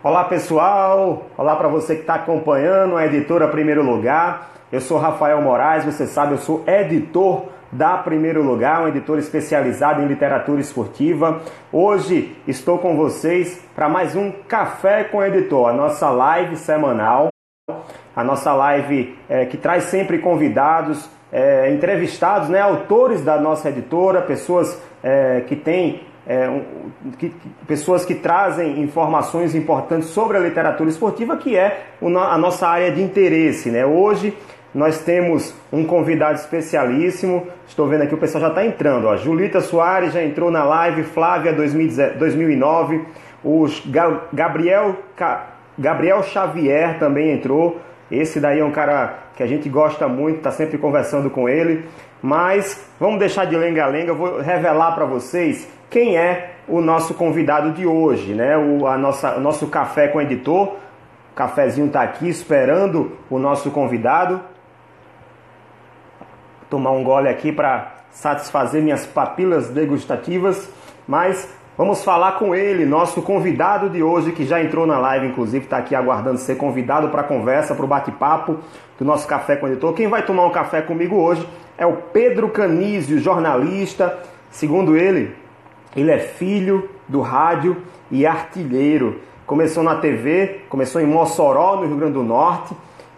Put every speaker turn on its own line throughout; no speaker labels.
Olá pessoal, olá para você que está acompanhando a editora Primeiro Lugar. Eu sou Rafael Moraes, você sabe, eu sou editor da Primeiro Lugar, um editor especializado em literatura esportiva. Hoje estou com vocês para mais um Café com Editor, a nossa live semanal, a nossa live é, que traz sempre convidados, é, entrevistados, né, autores da nossa editora, pessoas é, que têm é, um, que, pessoas que trazem informações importantes sobre a literatura esportiva, que é a nossa área de interesse. Né? Hoje nós temos um convidado especialíssimo. Estou vendo aqui o pessoal já está entrando. Ó. Julita Soares já entrou na live, Flávia 2009, o Gabriel, Gabriel Xavier também entrou. Esse daí é um cara que a gente gosta muito, está sempre conversando com ele. Mas vamos deixar de lenga-lenga, vou revelar para vocês quem é o nosso convidado de hoje, né? O, a nossa, o nosso café com o editor. O cafezinho está aqui esperando o nosso convidado. Vou tomar um gole aqui para satisfazer minhas papilas degustativas, mas vamos falar com ele, nosso convidado de hoje, que já entrou na live, inclusive está aqui aguardando ser convidado para a conversa, para o bate-papo do nosso café com o editor. Quem vai tomar um café comigo hoje é o Pedro Canísio, jornalista. Segundo ele, ele é filho do rádio e artilheiro. Começou na TV, começou em Mossoró, no Rio Grande do Norte.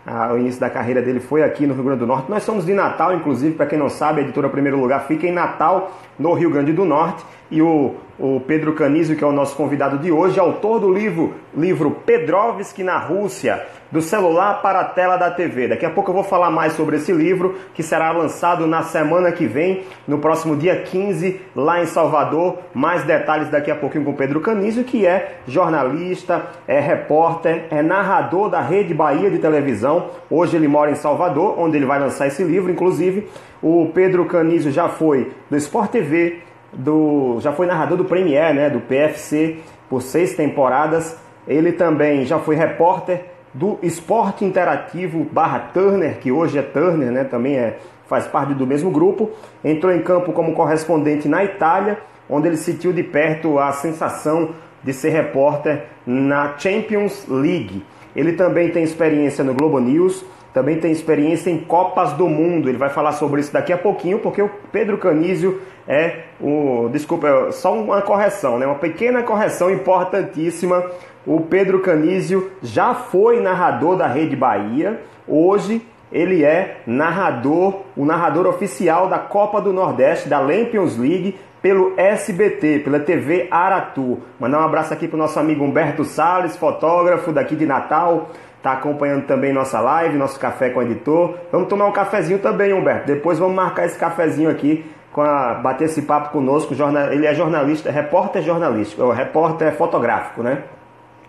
Ah, o início da carreira dele foi aqui no Rio Grande do Norte. Nós somos de Natal, inclusive, para quem não sabe, a editora Primeiro Lugar fica em Natal, no Rio Grande do Norte. E o, o Pedro Canizio, que é o nosso convidado de hoje, autor do livro, livro Pedrovski na Rússia, do celular para a tela da TV. Daqui a pouco eu vou falar mais sobre esse livro, que será lançado na semana que vem, no próximo dia 15, lá em Salvador. Mais detalhes daqui a pouquinho com Pedro Canizio, que é jornalista, é repórter, é narrador da Rede Bahia de televisão. Hoje ele mora em Salvador, onde ele vai lançar esse livro, inclusive. O Pedro Canizio já foi do Sport TV, do, já foi narrador do Premier, né, do PFC, por seis temporadas. Ele também já foi repórter do Esporte Interativo barra Turner, que hoje é Turner, né, também é, faz parte do mesmo grupo. Entrou em campo como correspondente na Itália, onde ele sentiu de perto a sensação de ser repórter na Champions League. Ele também tem experiência no Globo News, também tem experiência em Copas do Mundo. Ele vai falar sobre isso daqui a pouquinho, porque o Pedro Canísio é o. Desculpa, é só uma correção, né? uma pequena correção importantíssima. O Pedro Canísio já foi narrador da Rede Bahia, hoje ele é narrador, o narrador oficial da Copa do Nordeste, da Lampions League, pelo SBT, pela TV Aratu. Mandar um abraço aqui para o nosso amigo Humberto Salles, fotógrafo daqui de Natal está acompanhando também nossa live, nosso café com o editor. Vamos tomar um cafezinho também, Humberto. Depois vamos marcar esse cafezinho aqui, com a, bater esse papo conosco. Ele é jornalista, repórter jornalístico, é repórter fotográfico, né?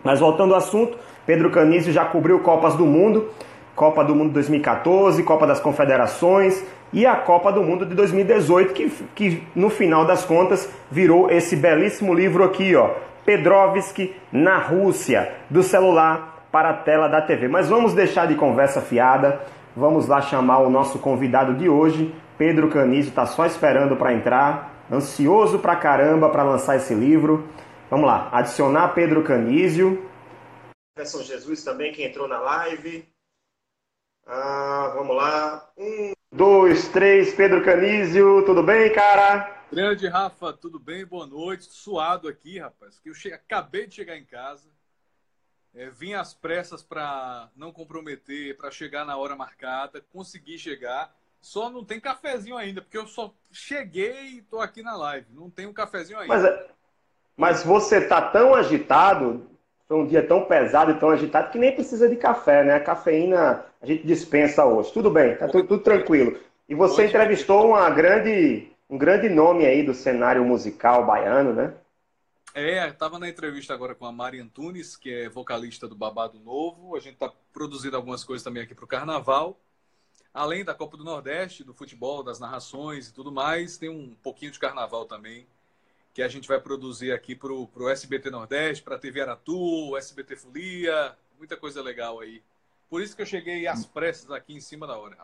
Mas voltando ao assunto, Pedro Canísio já cobriu Copas do Mundo, Copa do Mundo 2014, Copa das Confederações e a Copa do Mundo de 2018, que, que no final das contas virou esse belíssimo livro aqui, ó, Pedrovski na Rússia, do celular para a tela da TV. Mas vamos deixar de conversa fiada, vamos lá chamar o nosso convidado de hoje, Pedro Canísio, está só esperando para entrar, ansioso pra caramba para lançar esse livro. Vamos lá, adicionar Pedro Canísio. São Jesus também que entrou na live. Ah, vamos lá. Um, dois, três, Pedro Canísio, tudo bem, cara?
Grande Rafa, tudo bem? Boa noite. Suado aqui, rapaz, que eu che... acabei de chegar em casa. É, vim às pressas para não comprometer, para chegar na hora marcada, consegui chegar. Só não tem cafezinho ainda, porque eu só cheguei e tô aqui na live. Não tem um cafezinho ainda.
Mas, é, mas você tá tão agitado, foi um dia tão pesado e tão agitado que nem precisa de café, né? A cafeína a gente dispensa hoje. Tudo bem, tá tudo, tudo tranquilo. E você entrevistou uma grande, um grande nome aí do cenário musical baiano, né?
É, estava na entrevista agora com a Mari Antunes, que é vocalista do Babado Novo. A gente está produzindo algumas coisas também aqui para o Carnaval. Além da Copa do Nordeste, do futebol, das narrações e tudo mais, tem um pouquinho de Carnaval também, que a gente vai produzir aqui para o SBT Nordeste, para a TV Aratu, SBT Folia, muita coisa legal aí. Por isso que eu cheguei às pressas aqui em cima da hora,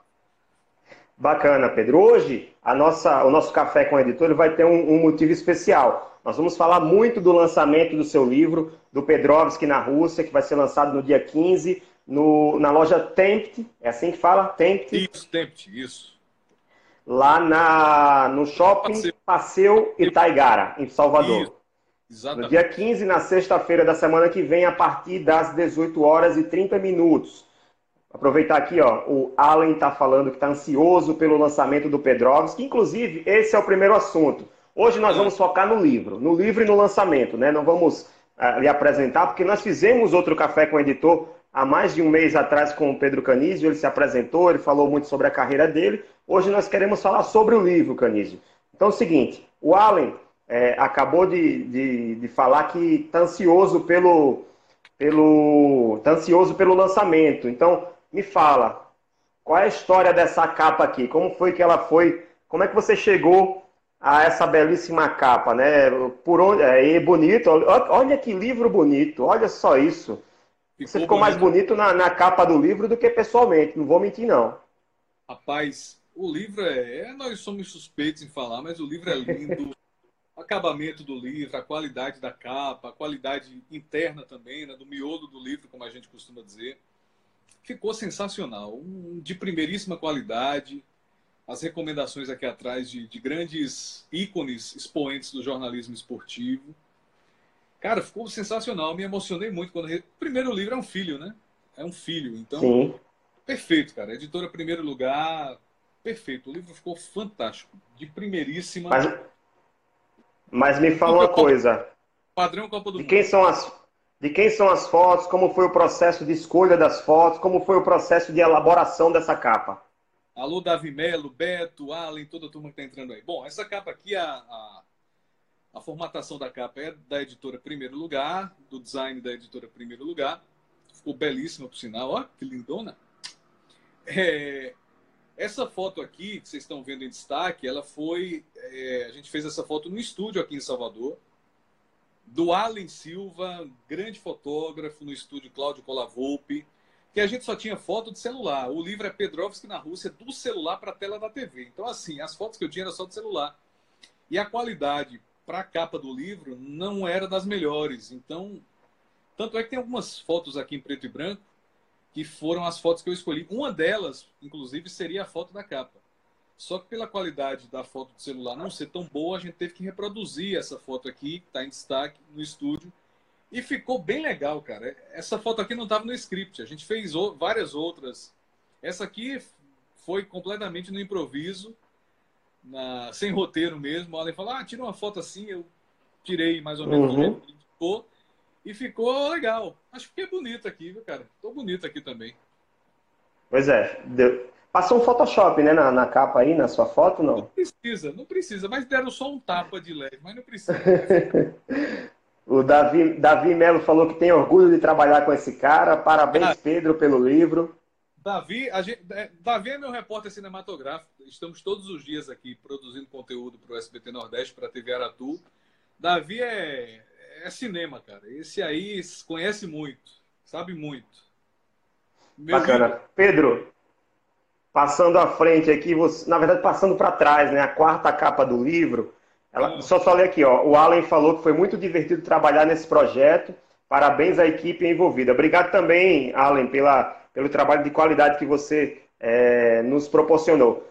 Bacana, Pedro. Hoje, a nossa, o nosso café com o editor vai ter um, um motivo especial. Nós vamos falar muito do lançamento do seu livro, do Pedrovski na Rússia, que vai ser lançado no dia 15, no, na loja Tempt, é assim que fala? Tempt?
Isso, Tempt, isso.
Lá na, no shopping Passeio, Passeio Itaigara, em Salvador. Isso. Exatamente. No dia 15, na sexta-feira da semana que vem, a partir das 18 horas e 30 minutos. Aproveitar aqui, ó, o Allen está falando que está ansioso pelo lançamento do Pedrovski. Inclusive, esse é o primeiro assunto. Hoje nós vamos focar no livro, no livro e no lançamento, né? Não vamos uh, lhe apresentar, porque nós fizemos outro café com o editor há mais de um mês atrás com o Pedro Canísio, ele se apresentou, ele falou muito sobre a carreira dele. Hoje nós queremos falar sobre o livro, Canísio. Então é o seguinte, o Allen é, acabou de, de, de, falar que está ansioso pelo, pelo, tá ansioso pelo lançamento. Então, me fala, qual é a história dessa capa aqui? Como foi que ela foi? Como é que você chegou a essa belíssima capa, né? Por onde é bonito. Olha que livro bonito. Olha só isso. Ficou Você ficou bonito. mais bonito na, na, capa do livro do que pessoalmente. Não vou mentir não.
Rapaz, o livro é, é nós somos suspeitos em falar, mas o livro é lindo. o acabamento do livro, a qualidade da capa, a qualidade interna também, né, do miolo do livro, como a gente costuma dizer. Ficou sensacional, um, de primeiríssima qualidade as recomendações aqui atrás de, de grandes ícones expoentes do jornalismo esportivo. Cara, ficou sensacional. Me emocionei muito quando. O primeiro livro é um filho, né? É um filho. Então, Sim. perfeito, cara. Editora Primeiro Lugar, perfeito. O livro ficou fantástico. De primeiríssima.
Mas, mas me fala uma coisa.
Padrão Copa do
de quem Mundo. São as, de quem são as fotos? Como foi o processo de escolha das fotos? Como foi o processo de elaboração dessa capa?
Alô, Davi Melo, Beto, Allen, toda a turma que está entrando aí. Bom, essa capa aqui, a, a, a, formatação da capa é da editora Primeiro Lugar, do design da editora Primeiro Lugar. Ficou belíssima, por sinal. Ó, que lindona. É, essa foto aqui, que vocês estão vendo em destaque, ela foi. É, a gente fez essa foto no estúdio aqui em Salvador, do Allen Silva, grande fotógrafo no estúdio Cláudio Colavolpe que a gente só tinha foto de celular. O livro é Pedrovski na Rússia, do celular para a tela da TV. Então, assim, as fotos que eu tinha eram só de celular. E a qualidade para a capa do livro não era das melhores. Então, tanto é que tem algumas fotos aqui em preto e branco que foram as fotos que eu escolhi. Uma delas, inclusive, seria a foto da capa. Só que pela qualidade da foto do celular não ser tão boa, a gente teve que reproduzir essa foto aqui, que está em destaque no estúdio, e ficou bem legal, cara. Essa foto aqui não estava no script. A gente fez várias outras. Essa aqui foi completamente no improviso, na... sem roteiro mesmo. O Allen falou: ah, tira uma foto assim. Eu tirei mais ou menos uhum. ficou. E ficou legal. Acho que é bonito aqui, viu, cara? Tô bonito aqui também.
Pois é. Deu... Passou um Photoshop, né, na, na, capa aí, na sua foto, não? Não
precisa, não precisa. Mas deram só um tapa de leve, mas não precisa.
O Davi, Davi Melo falou que tem orgulho de trabalhar com esse cara. Parabéns, ah, Pedro, pelo livro.
Davi, gente, é, Davi é meu repórter cinematográfico. Estamos todos os dias aqui produzindo conteúdo para o SBT Nordeste, para a TV Aratu. Davi é, é cinema, cara. Esse aí conhece muito, sabe muito.
Meu Bacana. Livro... Pedro, passando à frente aqui, você, na verdade, passando para trás, né? A quarta capa do livro ela, só falei aqui, ó, o Allen falou que foi muito divertido trabalhar nesse projeto. Parabéns à equipe envolvida. Obrigado também, Allen, pela, pelo trabalho de qualidade que você é, nos proporcionou.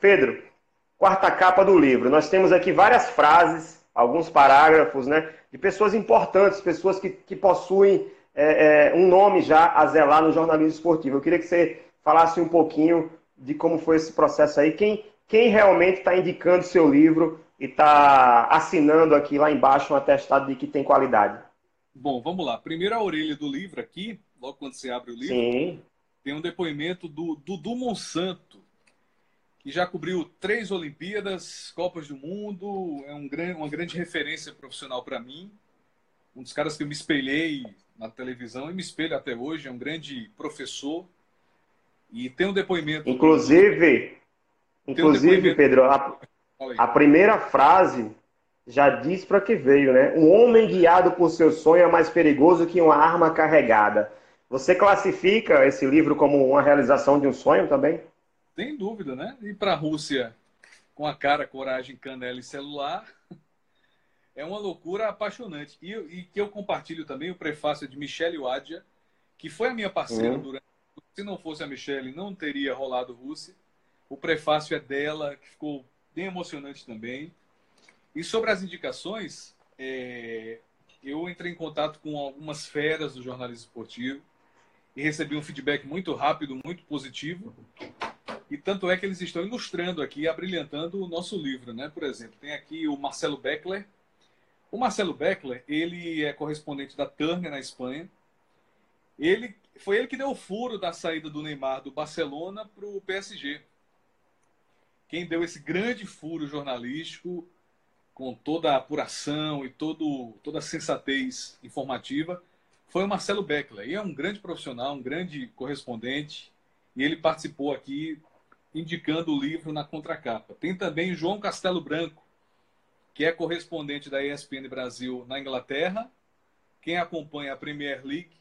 Pedro, quarta capa do livro. Nós temos aqui várias frases, alguns parágrafos, né, de pessoas importantes, pessoas que, que possuem é, é, um nome já a zelar no jornalismo esportivo. Eu queria que você falasse um pouquinho de como foi esse processo aí. Quem, quem realmente está indicando seu livro e está assinando aqui lá embaixo um atestado de que tem qualidade?
Bom, vamos lá. Primeiro a orelha do livro aqui, logo quando você abre o livro, Sim. tem um depoimento do Dudu Monsanto, que já cobriu três Olimpíadas, Copas do Mundo, é um grande, uma grande referência profissional para mim. Um dos caras que eu me espelhei na televisão e me espelho até hoje, é um grande professor. E tem um depoimento.
Inclusive. Inclusive, um. Pedro, a, a primeira frase já diz para que veio, né? Um homem guiado por seu sonho é mais perigoso que uma arma carregada. Você classifica esse livro como uma realização de um sonho também?
Sem dúvida, né? Ir para a Rússia com a cara, coragem, canela e celular é uma loucura apaixonante. E, e, que eu compartilho também o prefácio de Michelle Wadia, que foi a minha parceira uhum. durante. Se não fosse a Michelle, não teria rolado Rússia. O prefácio é dela, que ficou bem emocionante também. E sobre as indicações, é, eu entrei em contato com algumas feras do jornalismo esportivo e recebi um feedback muito rápido, muito positivo. E tanto é que eles estão ilustrando aqui, abrilhantando o nosso livro, né? Por exemplo, tem aqui o Marcelo Beckler. O Marcelo Beckler, ele é correspondente da Turner na Espanha. Ele foi ele que deu o furo da saída do Neymar do Barcelona para o PSG. Quem deu esse grande furo jornalístico com toda a apuração e todo, toda a sensatez informativa foi o Marcelo Beckler. E é um grande profissional, um grande correspondente. E ele participou aqui indicando o livro na contracapa. Tem também João Castelo Branco, que é correspondente da ESPN Brasil na Inglaterra. Quem acompanha a Premier League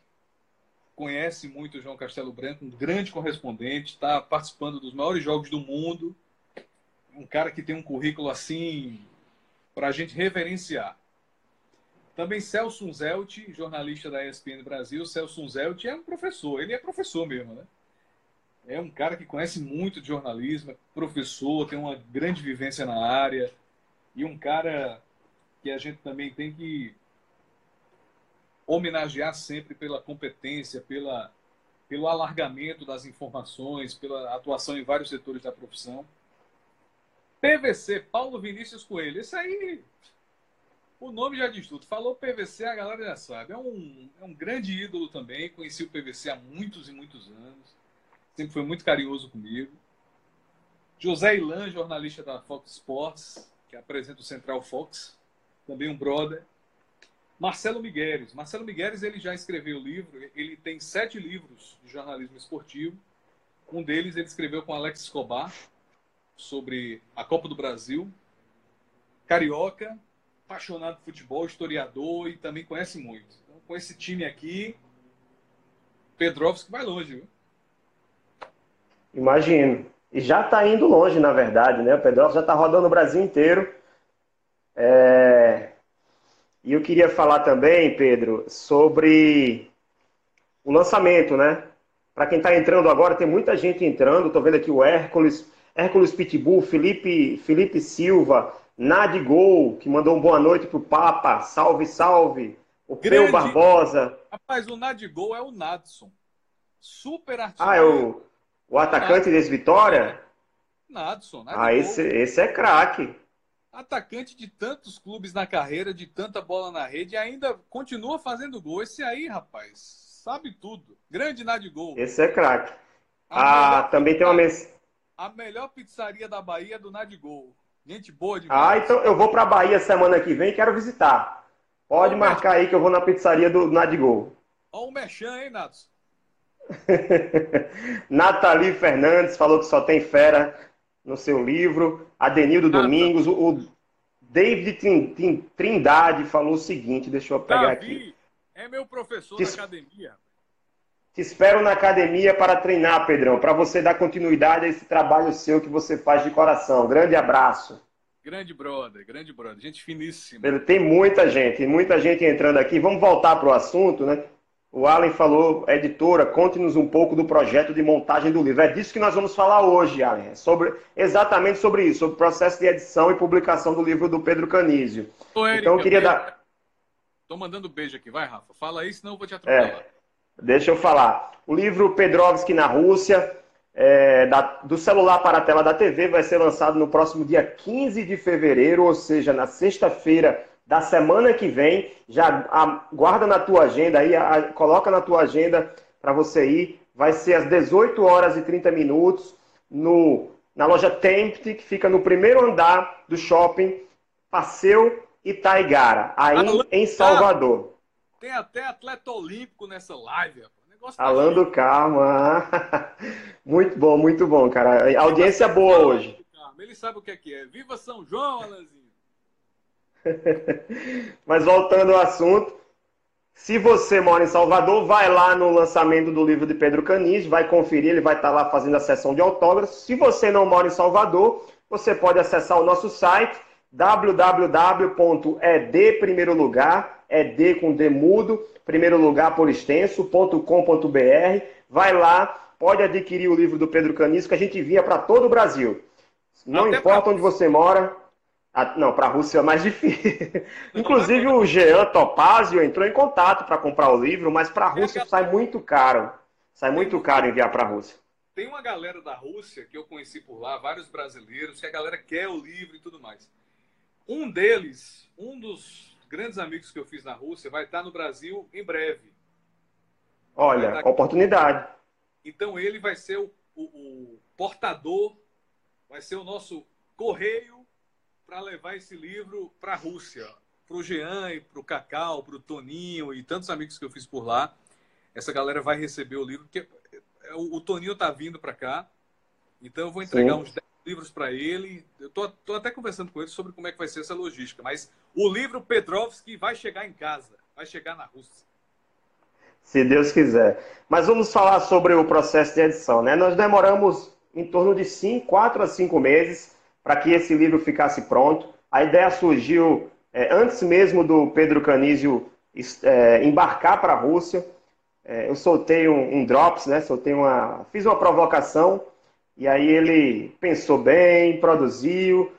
conhece muito o João Castelo Branco, um grande correspondente, está participando dos maiores jogos do mundo. Um cara que tem um currículo assim para a gente reverenciar. Também Celso Unzelt, jornalista da ESPN Brasil. Celso Unzelt é um professor, ele é professor mesmo, né? é um cara que conhece muito de jornalismo, é professor, tem uma grande vivência na área e um cara que a gente também tem que homenagear sempre pela competência, pela, pelo alargamento das informações, pela atuação em vários setores da profissão. PVC, Paulo Vinícius Coelho. Esse aí, o nome já diz tudo. Falou PVC, a galera já sabe. É um, é um grande ídolo também. Conheci o PVC há muitos e muitos anos sempre foi muito carinhoso comigo. José Ilan, jornalista da Fox Sports, que apresenta o Central Fox, também um brother. Marcelo Migueles. Marcelo Migueles ele já escreveu livro, ele tem sete livros de jornalismo esportivo. Um deles ele escreveu com Alex Escobar sobre a Copa do Brasil. Carioca, apaixonado por futebol, historiador e também conhece muito. Então, com esse time aqui, Pedrovski vai longe, viu?
Imagino. E já está indo longe, na verdade, né? O Pedro já está rodando o Brasil inteiro. É... E eu queria falar também, Pedro, sobre o lançamento, né? Para quem está entrando agora, tem muita gente entrando. Estou vendo aqui o Hércules, Hércules Pitbull, Felipe, Felipe Silva, Nadigol, que mandou uma boa noite pro Papa. Salve, salve. O Grande. Peu Barbosa.
Rapaz, o Nadigol é o Nadson. Super
artista. Ah, é o o atacante desse Vitória?
Nadson.
Nadson ah, esse, esse é craque.
Atacante de tantos clubes na carreira, de tanta bola na rede, e ainda continua fazendo gol. Esse aí, rapaz, sabe tudo. Grande Nadigol.
Esse é craque. Ah, também tem uma mensagem.
A melhor pizzaria da Bahia é do Nadigol. Gente boa demais.
Ah, então eu vou pra Bahia semana que vem e quero visitar. Pode marcar aí que eu vou na pizzaria do Nadigol.
Olha o Mechan, hein, Nadson?
Nathalie Fernandes falou que só tem fera no seu livro. Adenildo Domingos. O David Trindade falou o seguinte: deixa eu pegar Davi aqui.
É meu professor te, da academia.
Te espero na academia para treinar, Pedrão, para você dar continuidade a esse trabalho seu que você faz de coração. Grande abraço.
Grande brother, grande brother, gente finíssima.
Tem muita gente, muita gente entrando aqui. Vamos voltar para o assunto, né? O Allen falou, editora, conte-nos um pouco do projeto de montagem do livro. É disso que nós vamos falar hoje, Allen. É sobre, exatamente sobre isso, sobre o processo de edição e publicação do livro do Pedro Canísio.
Ô, Érica, então eu queria dar. Tô mandando beijo aqui, vai, Rafa. Fala aí, senão eu vou te atropelar. É,
deixa eu falar. O livro Pedrovski na Rússia, é, da, do celular para a tela da TV, vai ser lançado no próximo dia 15 de fevereiro, ou seja, na sexta-feira da semana que vem. Já guarda na tua agenda aí, a, coloca na tua agenda para você ir. Vai ser às 18 horas e 30 minutos no, na loja Tempte, que fica no primeiro andar do shopping Passeio Itaigara, aí em Salvador.
Tem até atleta olímpico nessa live.
Negócio Alan do Carmo. muito bom, muito bom, cara. Audiência boa hoje.
Ele sabe o que é que é. Viva São João, Alanzinho.
Mas voltando ao assunto, se você mora em Salvador, vai lá no lançamento do livro de Pedro Canis, vai conferir, ele vai estar lá fazendo a sessão de autógrafos. Se você não mora em Salvador, você pode acessar o nosso site www.ed lugar, ed com demudo, primeiro lugar por extenso.com.br. Vai lá, pode adquirir o livro do Pedro Canisco que a gente envia para todo o Brasil. Não Até importa pra... onde você mora. Ah, não, para a Rússia é mais difícil. Inclusive o Jean Topazio entrou em contato para comprar o livro, mas para a Rússia sai muito caro. Sai muito caro enviar para a Rússia.
Tem uma galera da Rússia que eu conheci por lá, vários brasileiros, que a galera quer o livro e tudo mais. Um deles, um dos grandes amigos que eu fiz na Rússia, vai estar no Brasil em breve.
Olha, oportunidade.
Então ele vai ser o, o, o portador, vai ser o nosso correio para levar esse livro para a Rússia. Para o Jean, para o Cacau, para o Toninho e tantos amigos que eu fiz por lá. Essa galera vai receber o livro, porque o, o Toninho está vindo para cá. Então eu vou entregar Sim. uns 10 livros para ele. Eu tô, tô, até conversando com ele sobre como é que vai ser essa logística. Mas o livro Petrovski vai chegar em casa, vai chegar na Rússia.
Se Deus quiser. Mas vamos falar sobre o processo de edição. Né? Nós demoramos em torno de 5, 4 a 5 meses para que esse livro ficasse pronto. A ideia surgiu é, antes mesmo do Pedro Canísio é, embarcar para a Rússia. É, eu soltei um, um drops, né? soltei uma, fiz uma provocação e aí ele pensou bem, produziu.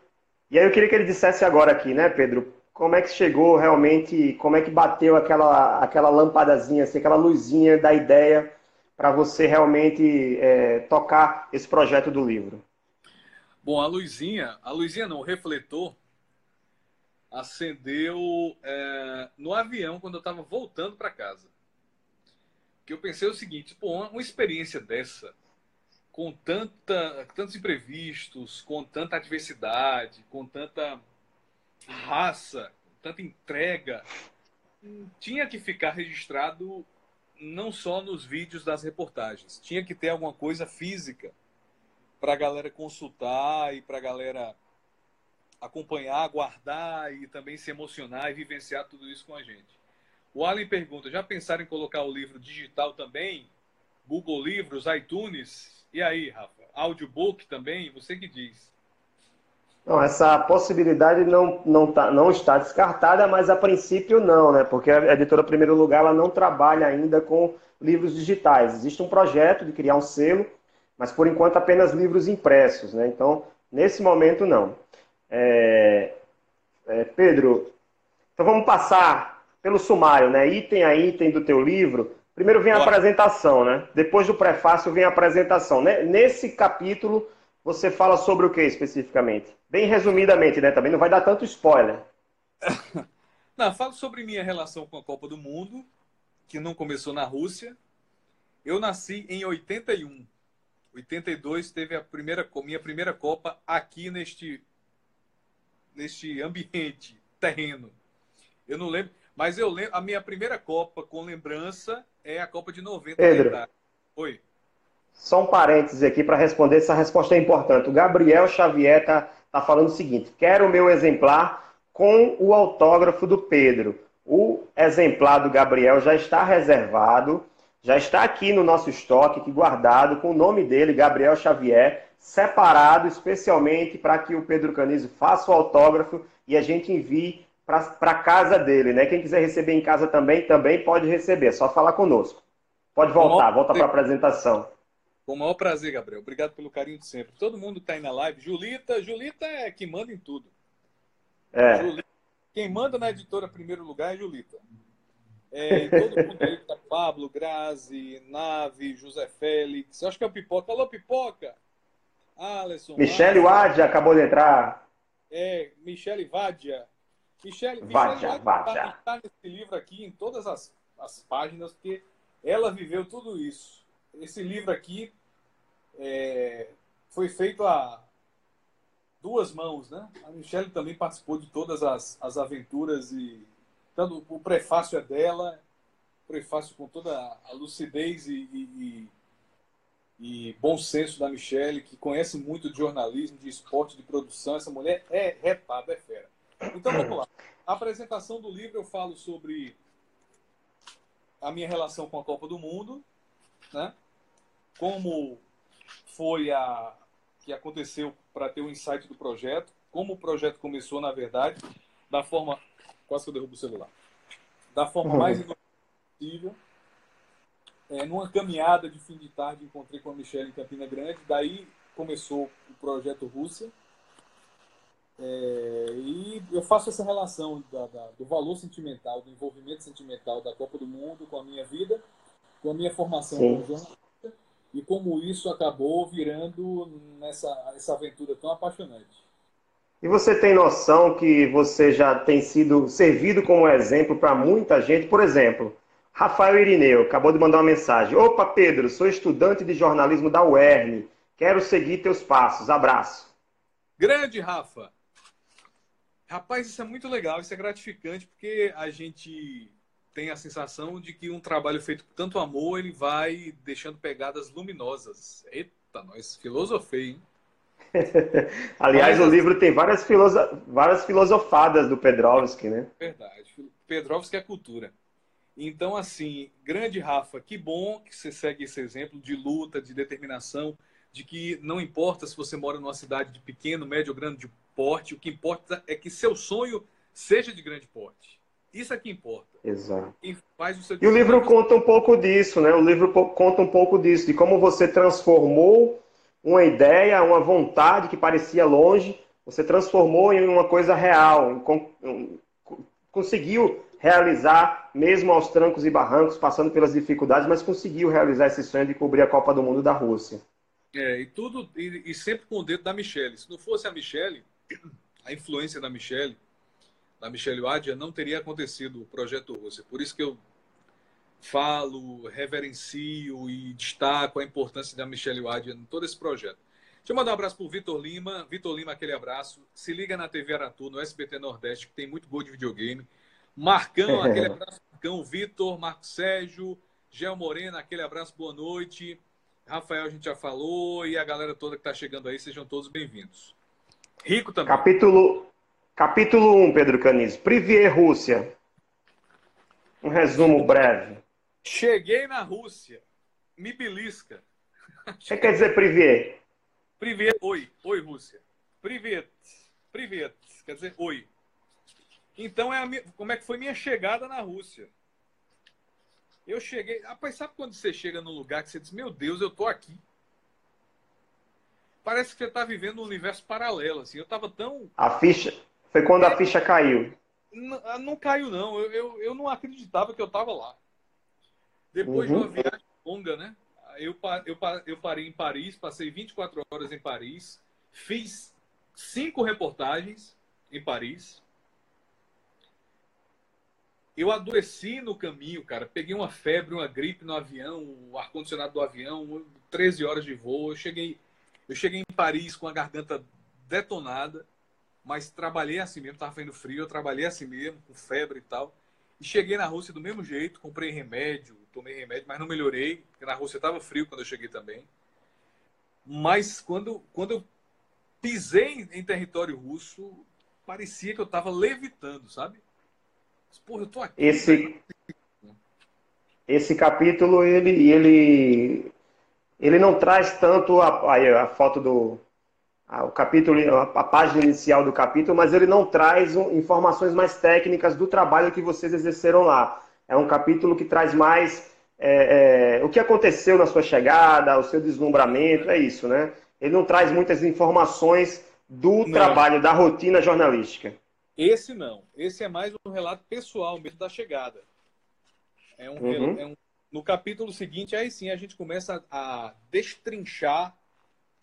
E aí eu queria que ele dissesse agora aqui, né, Pedro? Como é que chegou realmente, como é que bateu aquela, aquela lampadazinha, assim, aquela luzinha da ideia para você realmente é, tocar esse projeto do livro?
Bom, a luzinha, a luzinha não, o refletor acendeu é, no avião quando eu estava voltando para casa. Que eu pensei o seguinte, pô, uma experiência dessa com tanta, tantos imprevistos, com tanta adversidade, com tanta raça, tanta entrega, tinha que ficar registrado não só nos vídeos das reportagens, tinha que ter alguma coisa física para a galera consultar e para a galera acompanhar, guardar e também se emocionar e vivenciar tudo isso com a gente. O Allen pergunta: já pensaram em colocar o livro digital também? Google Livros, iTunes? E aí, Rafa? Audiobook também? Você que diz.
Não, essa possibilidade não, não, tá, não está descartada, mas a princípio não, né? Porque a editora Primeiro Lugar ela não trabalha ainda com livros digitais. Existe um projeto de criar um selo, mas por enquanto apenas livros impressos, né? Então, nesse momento não. É... É, Pedro, então vamos passar pelo sumário, né? Item a item do teu livro. Primeiro vem a apresentação, né? Depois do prefácio vem a apresentação. Nesse capítulo, você fala sobre o que especificamente? Bem resumidamente, né? Também não vai dar tanto spoiler.
Não, falo sobre minha relação com a Copa do Mundo, que não começou na Rússia. Eu nasci em 81. 82 teve a primeira minha primeira Copa aqui neste neste ambiente terreno. Eu não lembro, mas eu lembro a minha primeira Copa com lembrança é a Copa de 90.
Pedro.
Oi.
Só um parêntese aqui para responder, essa resposta é importante. O Gabriel Xavier está tá falando o seguinte: quero o meu exemplar com o autógrafo do Pedro. O exemplar do Gabriel já está reservado, já está aqui no nosso estoque, aqui guardado, com o nome dele, Gabriel Xavier, separado especialmente para que o Pedro Canizo faça o autógrafo e a gente envie para casa dele, né? Quem quiser receber em casa também, também pode receber, é só falar conosco. Pode voltar, volta para a apresentação.
Com o maior prazer, Gabriel. Obrigado pelo carinho de sempre. Todo mundo está aí na live. Julita, Julita é que manda em tudo.
É. Julita,
quem manda na editora primeiro lugar é Julita. É, todo mundo aí tá Pablo, Grazi, Nave, José Félix. Acho que é o Pipoca. Alô, Pipoca! Alisson.
Michele Wadia acabou de entrar.
É, Michele Vadia. Michelle,
Michelle
está nesse livro aqui em todas as, as páginas, porque ela viveu tudo isso. Esse livro aqui é, foi feito a duas mãos, né? A Michelle também participou de todas as, as aventuras e tanto o prefácio é dela, prefácio com toda a lucidez e, e, e, bom senso da Michelle, que conhece muito de jornalismo, de esporte, de produção. Essa mulher é retada, é fera. Então vamos lá. A apresentação do livro eu falo sobre a minha relação com a Copa do Mundo, né? Como foi a que aconteceu para ter o insight do projeto, como o projeto começou, na verdade, da forma. Quase que eu derrubo o celular. Da forma uhum. mais possível. É, numa caminhada de fim de tarde, encontrei com a Michelle em Campina Grande. Daí começou o projeto Rússia. É, e eu faço essa relação da, da, do valor sentimental, do envolvimento sentimental da Copa do Mundo com a minha vida, com a minha formação Sim. como jornalista e como isso acabou virando nessa essa aventura tão apaixonante.
E você tem noção que você já tem sido servido como exemplo para muita gente? Por exemplo, Rafael Irineu acabou de mandar uma mensagem. Opa, Pedro, sou estudante de jornalismo da UERN. Quero seguir teus passos. Abraço.
Grande, Rafa. Rapaz, isso é muito legal, isso é gratificante, porque a gente tem a sensação de que um trabalho feito com tanto amor, ele vai deixando pegadas luminosas. Eita, nós filosofei, hein?
Aliás, Mas, o livro tem várias, filoso... várias filosofadas do Pedrovski, né?
Verdade. Pedrovski é cultura. Então, assim, grande Rafa, que bom que você segue esse exemplo de luta, de determinação, de que não importa se você mora numa cidade de pequeno, médio ou grande porte, o que importa é que seu sonho seja de grande porte. Isso é que importa.
Exato. E, o, e o livro conta um pouco disso, né? O livro conta um pouco disso, de como você transformou uma ideia, uma vontade que parecia longe, você transformou em uma coisa real, conseguiu realizar, mesmo aos trancos e barrancos, passando pelas dificuldades, mas conseguiu realizar esse sonho de cobrir a Copa do Mundo da Rússia.
É, e tudo, e, e sempre com o dedo da Michelle. Se não fosse a Michelle, a influência da Michelle, da Michelle Wadia, não teria acontecido o projeto Rússia. Por isso que eu falo, reverencio e destaco a importância da Michelle Wadia em todo esse projeto. Deixa eu mandar um abraço para o Vitor Lima. Vitor Lima, aquele abraço. Se liga na TV Aratu, no SBT Nordeste, que tem muito gol de videogame. Marcão, aquele abraço. Marcão, Vitor, Marco Sérgio, Gel Morena, aquele abraço, boa noite. Rafael, a gente já falou. E a galera toda que está chegando aí, sejam todos bem-vindos. Rico também.
Capítulo, Capítulo 1, Pedro Canizo. Privier Rússia. Um resumo breve.
Cheguei na Rússia. Me belisca.
O que quer dizer Privier?
Privier, oi. Oi, Rússia. Privet. Privet. Quer dizer oi. Então, é minha... como é que foi minha chegada na Rússia? Eu cheguei. Rapaz, sabe quando você chega num lugar que você diz: Meu Deus, eu tô aqui? Parece que você está vivendo um universo paralelo. Assim. Eu estava tão.
A ficha, foi quando a ficha caiu.
Não, ah, não caiu, não. Eu, eu, eu, não acreditava que eu estava lá. Depois uhum. de uma viagem longa, né? Eu, eu, eu parei em Paris, passei 24 horas em Paris, fiz cinco reportagens em Paris. Eu adoeci no caminho, cara. Peguei uma febre, uma gripe no avião, o ar-condicionado do avião, 13 horas de voo. Eu cheguei, eu cheguei em Paris com a garganta detonada mas trabalhei assim mesmo, estava fazendo frio, eu trabalhei assim mesmo, com febre e tal. E cheguei na Rússia do mesmo jeito, comprei remédio, tomei remédio, mas não melhorei, porque na Rússia estava frio quando eu cheguei também. Mas quando, quando eu pisei em território russo, parecia que eu estava levitando, sabe?
Porra, eu tô aqui. Esse, esse capítulo, ele, ele, ele não traz tanto a, a, a foto do, o capítulo, a página inicial do capítulo, mas ele não traz informações mais técnicas do trabalho que vocês exerceram lá. É um capítulo que traz mais é, é, o que aconteceu na sua chegada, o seu deslumbramento, é isso, né? Ele não traz muitas informações do não. trabalho, da rotina jornalística.
Esse não. Esse é mais um relato pessoal mesmo da chegada. É um, uhum. é um, no capítulo seguinte, aí sim a gente começa a destrinchar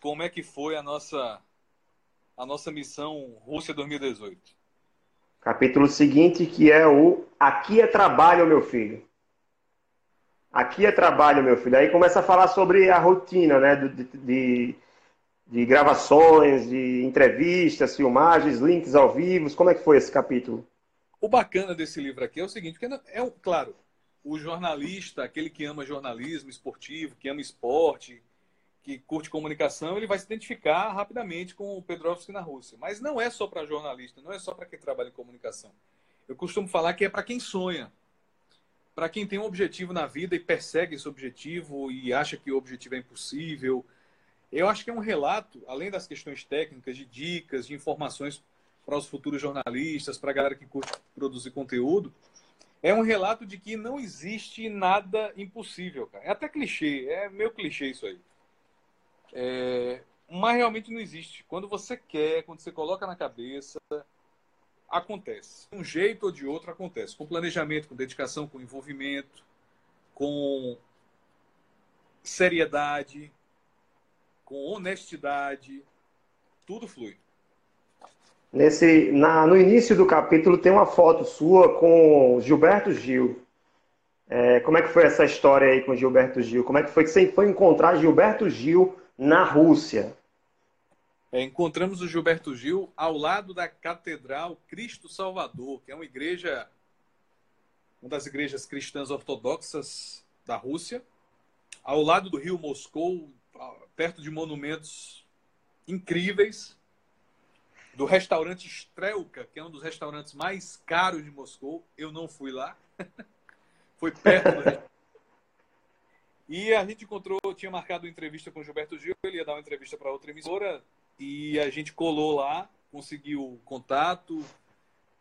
como é que foi a nossa a nossa missão Rússia 2018.
Capítulo seguinte que é o Aqui é trabalho, meu filho. Aqui é trabalho, meu filho. Aí começa a falar sobre a rotina, né, de, de, de gravações, de entrevistas, filmagens, links ao vivo. Como é que foi esse capítulo?
O bacana desse livro aqui é o seguinte, porque é claro, o jornalista, aquele que ama jornalismo esportivo, que ama esporte, que curte comunicação, ele vai se identificar rapidamente com o Pedrovski na Rússia. Mas não é só para jornalista, não é só para quem trabalha em comunicação. Eu costumo falar que é para quem sonha, para quem tem um objetivo na vida e persegue esse objetivo e acha que o objetivo é impossível. Eu acho que é um relato, além das questões técnicas, de dicas, de informações para os futuros jornalistas, para a galera que curte produzir conteúdo, é um relato de que não existe nada impossível, cara. É até clichê, é meio clichê isso aí. É, mas realmente não existe. Quando você quer, quando você coloca na cabeça, acontece. De um jeito ou de outro acontece. Com planejamento, com dedicação, com envolvimento, com seriedade, com honestidade, tudo flui.
Nesse, na, no início do capítulo tem uma foto sua com Gilberto Gil. É, como é que foi essa história aí com Gilberto Gil? Como é que foi que você foi encontrar Gilberto Gil na Rússia?
É, encontramos o Gilberto Gil ao lado da Catedral Cristo Salvador, que é uma igreja, uma das igrejas cristãs ortodoxas da Rússia, ao lado do rio Moscou, perto de monumentos incríveis do restaurante Strelka, que é um dos restaurantes mais caros de Moscou. Eu não fui lá. Foi perto do restaurante. E a gente encontrou, tinha marcado uma entrevista com o Gilberto Gil, ele ia dar uma entrevista para outra emissora, e a gente colou lá, conseguiu contato,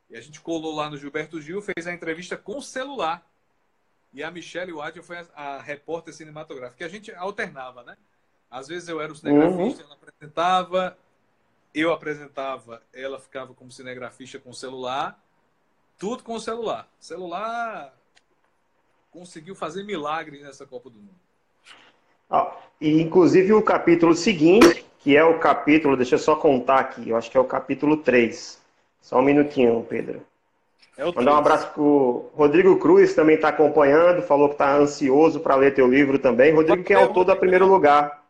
e a gente colou lá no Gilberto Gil, fez a entrevista com o celular. E a Michelle Wadja foi a, a, repórter cinematográfica, que a gente alternava, né? Às vezes eu era o cinegrafista, uhum. ela apresentava, eu apresentava, ela ficava como cinegrafista com o celular, tudo com o celular. O celular conseguiu fazer milagres nessa Copa do Mundo.
Ah, e inclusive o capítulo seguinte, que é o capítulo, deixa eu só contar aqui, eu acho que é o capítulo 3. Só um minutinho, Pedro. É Mandar um abraço pro Rodrigo Cruz, também está acompanhando, falou que está ansioso para ler teu livro também. Rodrigo, que é autor da primeiro lugar.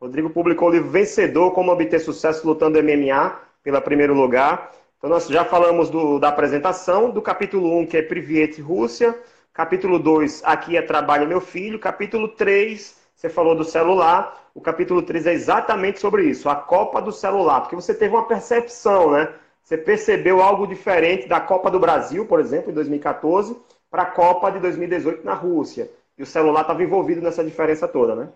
Rodrigo publicou o livro Vencedor, Como Obter Sucesso Lutando MMA, pela primeiro lugar. Então, nós já falamos do, da apresentação, do capítulo 1, que é Priviet Rússia. Capítulo 2, aqui é Trabalho Meu Filho. Capítulo 3, você falou do celular. O capítulo 3 é exatamente sobre isso, a Copa do Celular. Porque você teve uma percepção, né? Você percebeu algo diferente da Copa do Brasil, por exemplo, em 2014, para a Copa de 2018 na Rússia. E o celular estava envolvido nessa diferença toda, né?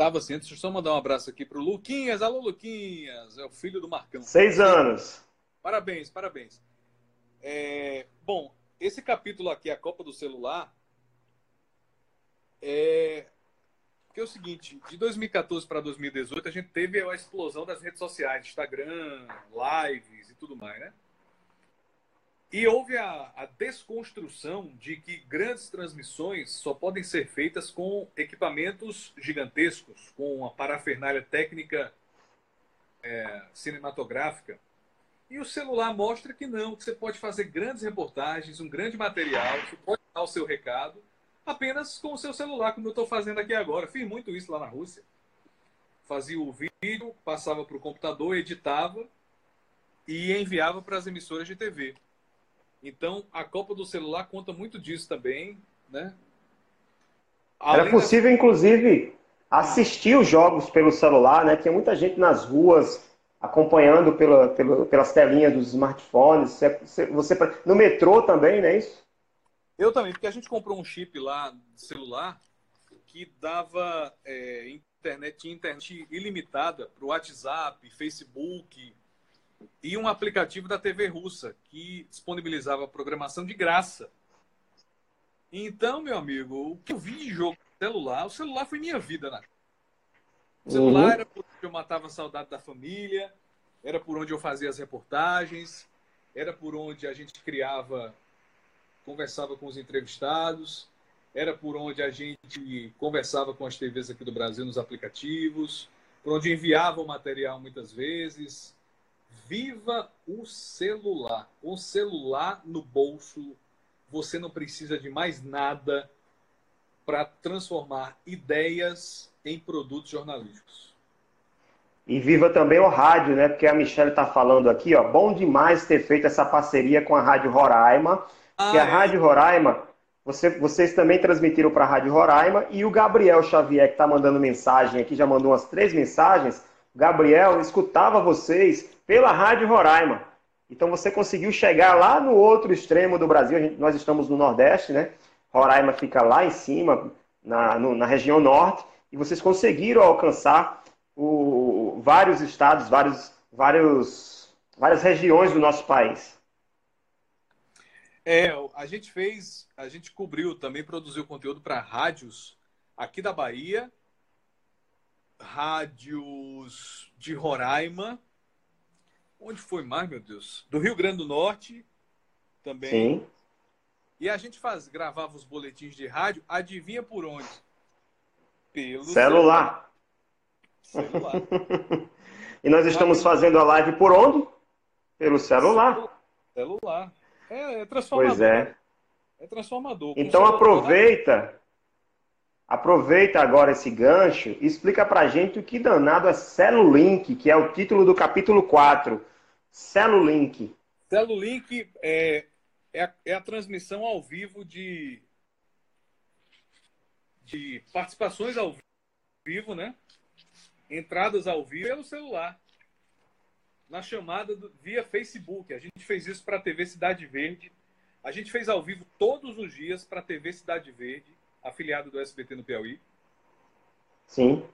Tava assim. Deixa eu só mandar um abraço aqui pro Luquinhas. Alô, Luquinhas. É o filho do Marcão.
Seis anos.
Parabéns, parabéns. É, bom, esse capítulo aqui, a Copa do Celular, é. Porque é o seguinte, de 2014 para 2018, a gente teve a explosão das redes sociais, Instagram, lives e tudo mais, né? E houve a, a, desconstrução de que grandes transmissões só podem ser feitas com equipamentos gigantescos, com uma parafernália técnica é, cinematográfica. E o celular mostra que não, que você pode fazer grandes reportagens, um grande material, você pode dar o seu recado apenas com o seu celular, como eu estou fazendo aqui agora. Fiz muito isso lá na Rússia. Fazia o vídeo, passava para o computador, editava e enviava para as emissoras de TV. Então, a Copa do celular conta muito disso também, né?
Além Era possível, da... inclusive, assistir os jogos pelo celular, né? Tinha muita gente nas ruas acompanhando pela, pela, pelas telinhas dos smartphones. Você, você, no metrô também, não é isso?
Eu também, porque a gente comprou um chip lá de celular que dava é, internet, internet ilimitada para o WhatsApp, Facebook, e um aplicativo da TV russa que disponibilizava programação de graça. Então, meu amigo, o que eu vi de jogo no celular, o celular foi minha vida, né? O celular uhum. era por onde eu matava a saudade da família, era por onde eu fazia as reportagens, era por onde a gente criava, conversava com os entrevistados, era por onde a gente conversava com as TVs aqui do Brasil nos aplicativos, por onde enviava o material muitas vezes, Viva o celular. O celular no bolso, você não precisa de mais nada para transformar ideias em produtos jornalísticos.
E viva também o rádio, né? Porque a Michelle está falando aqui, ó. Bom demais ter feito essa parceria com a Rádio Roraima. Ah, que a é. Rádio Roraima, você, vocês também transmitiram para a Rádio Roraima. E o Gabriel Xavier, que está mandando mensagem aqui, já mandou umas três mensagens. Gabriel escutava vocês pela Rádio Roraima. Então você conseguiu chegar lá no outro extremo do Brasil. Gente, nós estamos no Nordeste, né? Roraima fica lá em cima, na, no, na região norte. e vocês conseguiram alcançar o, vários estados, vários, vários, várias regiões do nosso país.
É, a gente fez, a gente cobriu, também produziu conteúdo para rádios aqui da Bahia, rádios de Roraima, onde foi mais, meu Deus? Do Rio Grande do Norte também. Sim. E a gente faz, gravava os boletins de rádio, adivinha por onde?
Pelo celular. celular. e nós estamos fazendo a live por onde? Pelo celular.
Celular. É, é transformador.
Pois é.
É transformador.
Então aproveita, aproveita agora esse gancho e explica pra gente o que danado é Celulink, que é o título do capítulo 4. Celulink.
Celulink é, é, a, é a transmissão ao vivo de, de participações ao vivo, né? Entradas ao vivo pelo celular na chamada do, via Facebook. A gente fez isso para a TV Cidade Verde. A gente fez ao vivo todos os dias para a TV Cidade Verde, afiliado do SBT no Piauí.
Sim.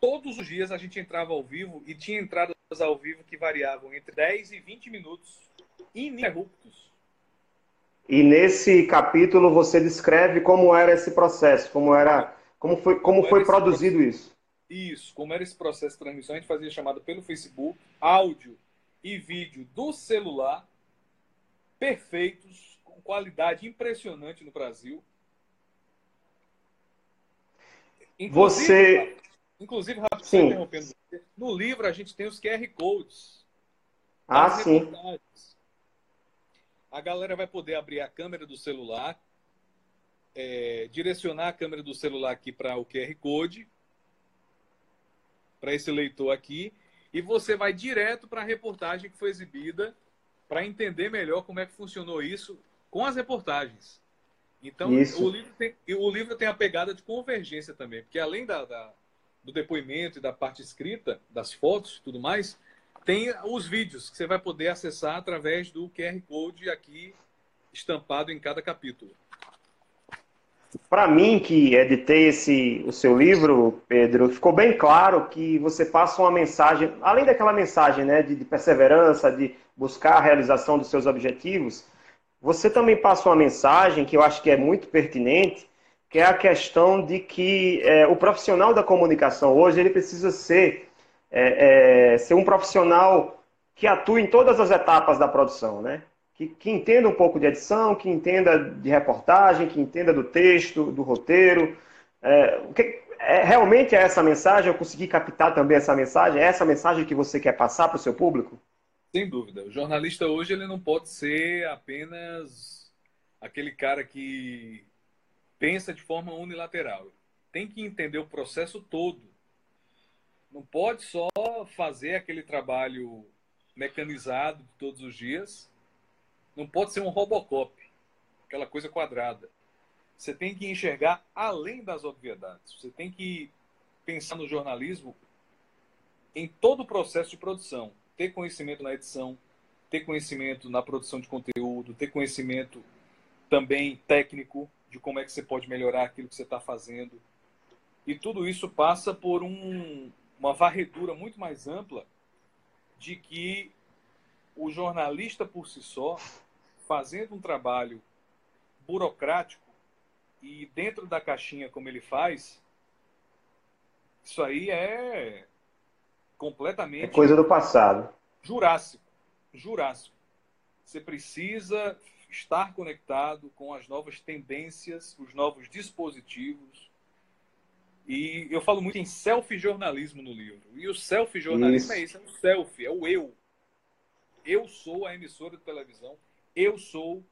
Todos os dias a gente entrava ao vivo e tinha entradas ao vivo que variavam entre 10 e 20 minutos ininterruptos.
E nesse capítulo você descreve como era esse processo, como era, como foi, como, como foi produzido processo. isso.
Isso, como era esse processo de transmissão, a gente fazia chamada pelo Facebook, áudio e vídeo do celular, perfeitos, com qualidade impressionante no Brasil.
Inclusive, você.
Inclusive, rapidinho interrompendo você, no livro a gente tem os QR Codes.
Ah, sim.
A galera vai poder abrir a câmera do celular, é, direcionar a câmera do celular aqui para o QR Code para esse leitor aqui e você vai direto para a reportagem que foi exibida para entender melhor como é que funcionou isso com as reportagens. Então, o livro, tem, o livro tem a pegada de convergência também, porque além da, da, do depoimento e da parte escrita, das fotos tudo mais, tem os vídeos que você vai poder acessar através do QR Code aqui estampado em cada capítulo.
Para mim, que editei esse, o seu livro, Pedro, ficou bem claro que você passa uma mensagem, além daquela mensagem né, de, de perseverança, de buscar a realização dos seus objetivos, você também passa uma mensagem que eu acho que é muito pertinente, que é a questão de que é, o profissional da comunicação hoje ele precisa ser, é, é, ser um profissional que atua em todas as etapas da produção, né? que, que, entenda um pouco de edição, que entenda de reportagem, que entenda do texto, do roteiro. É, que, é, realmente é essa mensagem? Eu consegui captar também essa mensagem? É essa mensagem que você quer passar para o seu público?
Sem dúvida. O jornalista hoje ele não pode ser apenas aquele cara que pensa de forma unilateral. Tem que entender o processo todo. Não pode só fazer aquele trabalho mecanizado de todos os dias não pode ser um Robocop, aquela coisa quadrada. Você tem que enxergar além das obviedades. Você tem que pensar no jornalismo em todo o processo de produção. Ter conhecimento na edição, ter conhecimento na produção de conteúdo, ter conhecimento também técnico de como é que você pode melhorar aquilo que você está fazendo. E tudo isso passa por um, uma varredura muito mais ampla de que o jornalista por si só, fazendo um trabalho burocrático e dentro da caixinha como ele faz, isso aí é completamente. É
coisa do passado.
Jurássico. Jurássico. Você precisa estar conectado com as novas tendências, os novos dispositivos. E eu falo muito em selfie-jornalismo no livro. E o selfie-jornalismo é isso, é o selfie, é o eu. Eu sou a emissora de televisão, eu sou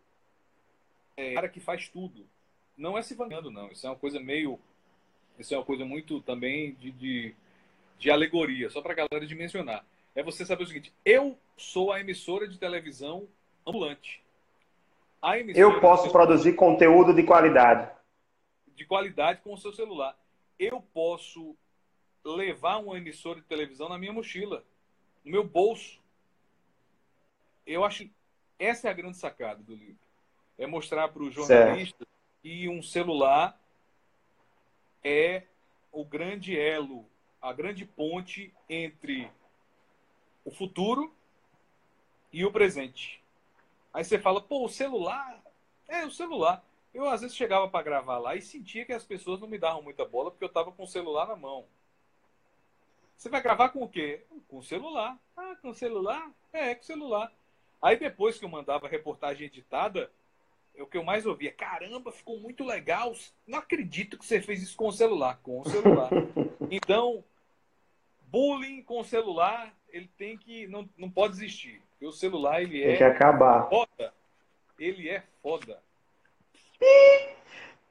é, cara que faz tudo. Não é se vangando, não. Isso é uma coisa meio. Isso é uma coisa muito também de, de, de alegoria, só para a galera dimensionar. É você saber o seguinte: eu sou a emissora de televisão ambulante.
eu posso produzir conteúdo de qualidade.
De qualidade com o seu celular. Eu posso levar uma emissora de televisão na minha mochila, no meu bolso eu acho que essa é a grande sacada do livro. É mostrar para o jornalista que um celular é o grande elo, a grande ponte entre o futuro e o presente. Aí você fala, pô, o celular. É, o celular. Eu às vezes chegava para gravar lá e sentia que as pessoas não me davam muita bola porque eu estava com o celular na mão. Você vai gravar com o quê? Com o celular. Ah, com o celular? É, com o celular. Aí depois que eu mandava a reportagem editada, o que eu mais ouvia, caramba, ficou muito legal. Não acredito que você fez isso com o celular. Com o celular. Então, bullying com o celular, ele tem que. Não, não pode existir. Porque o celular, ele é.
Tem que acabar.
Foda. Ele é foda.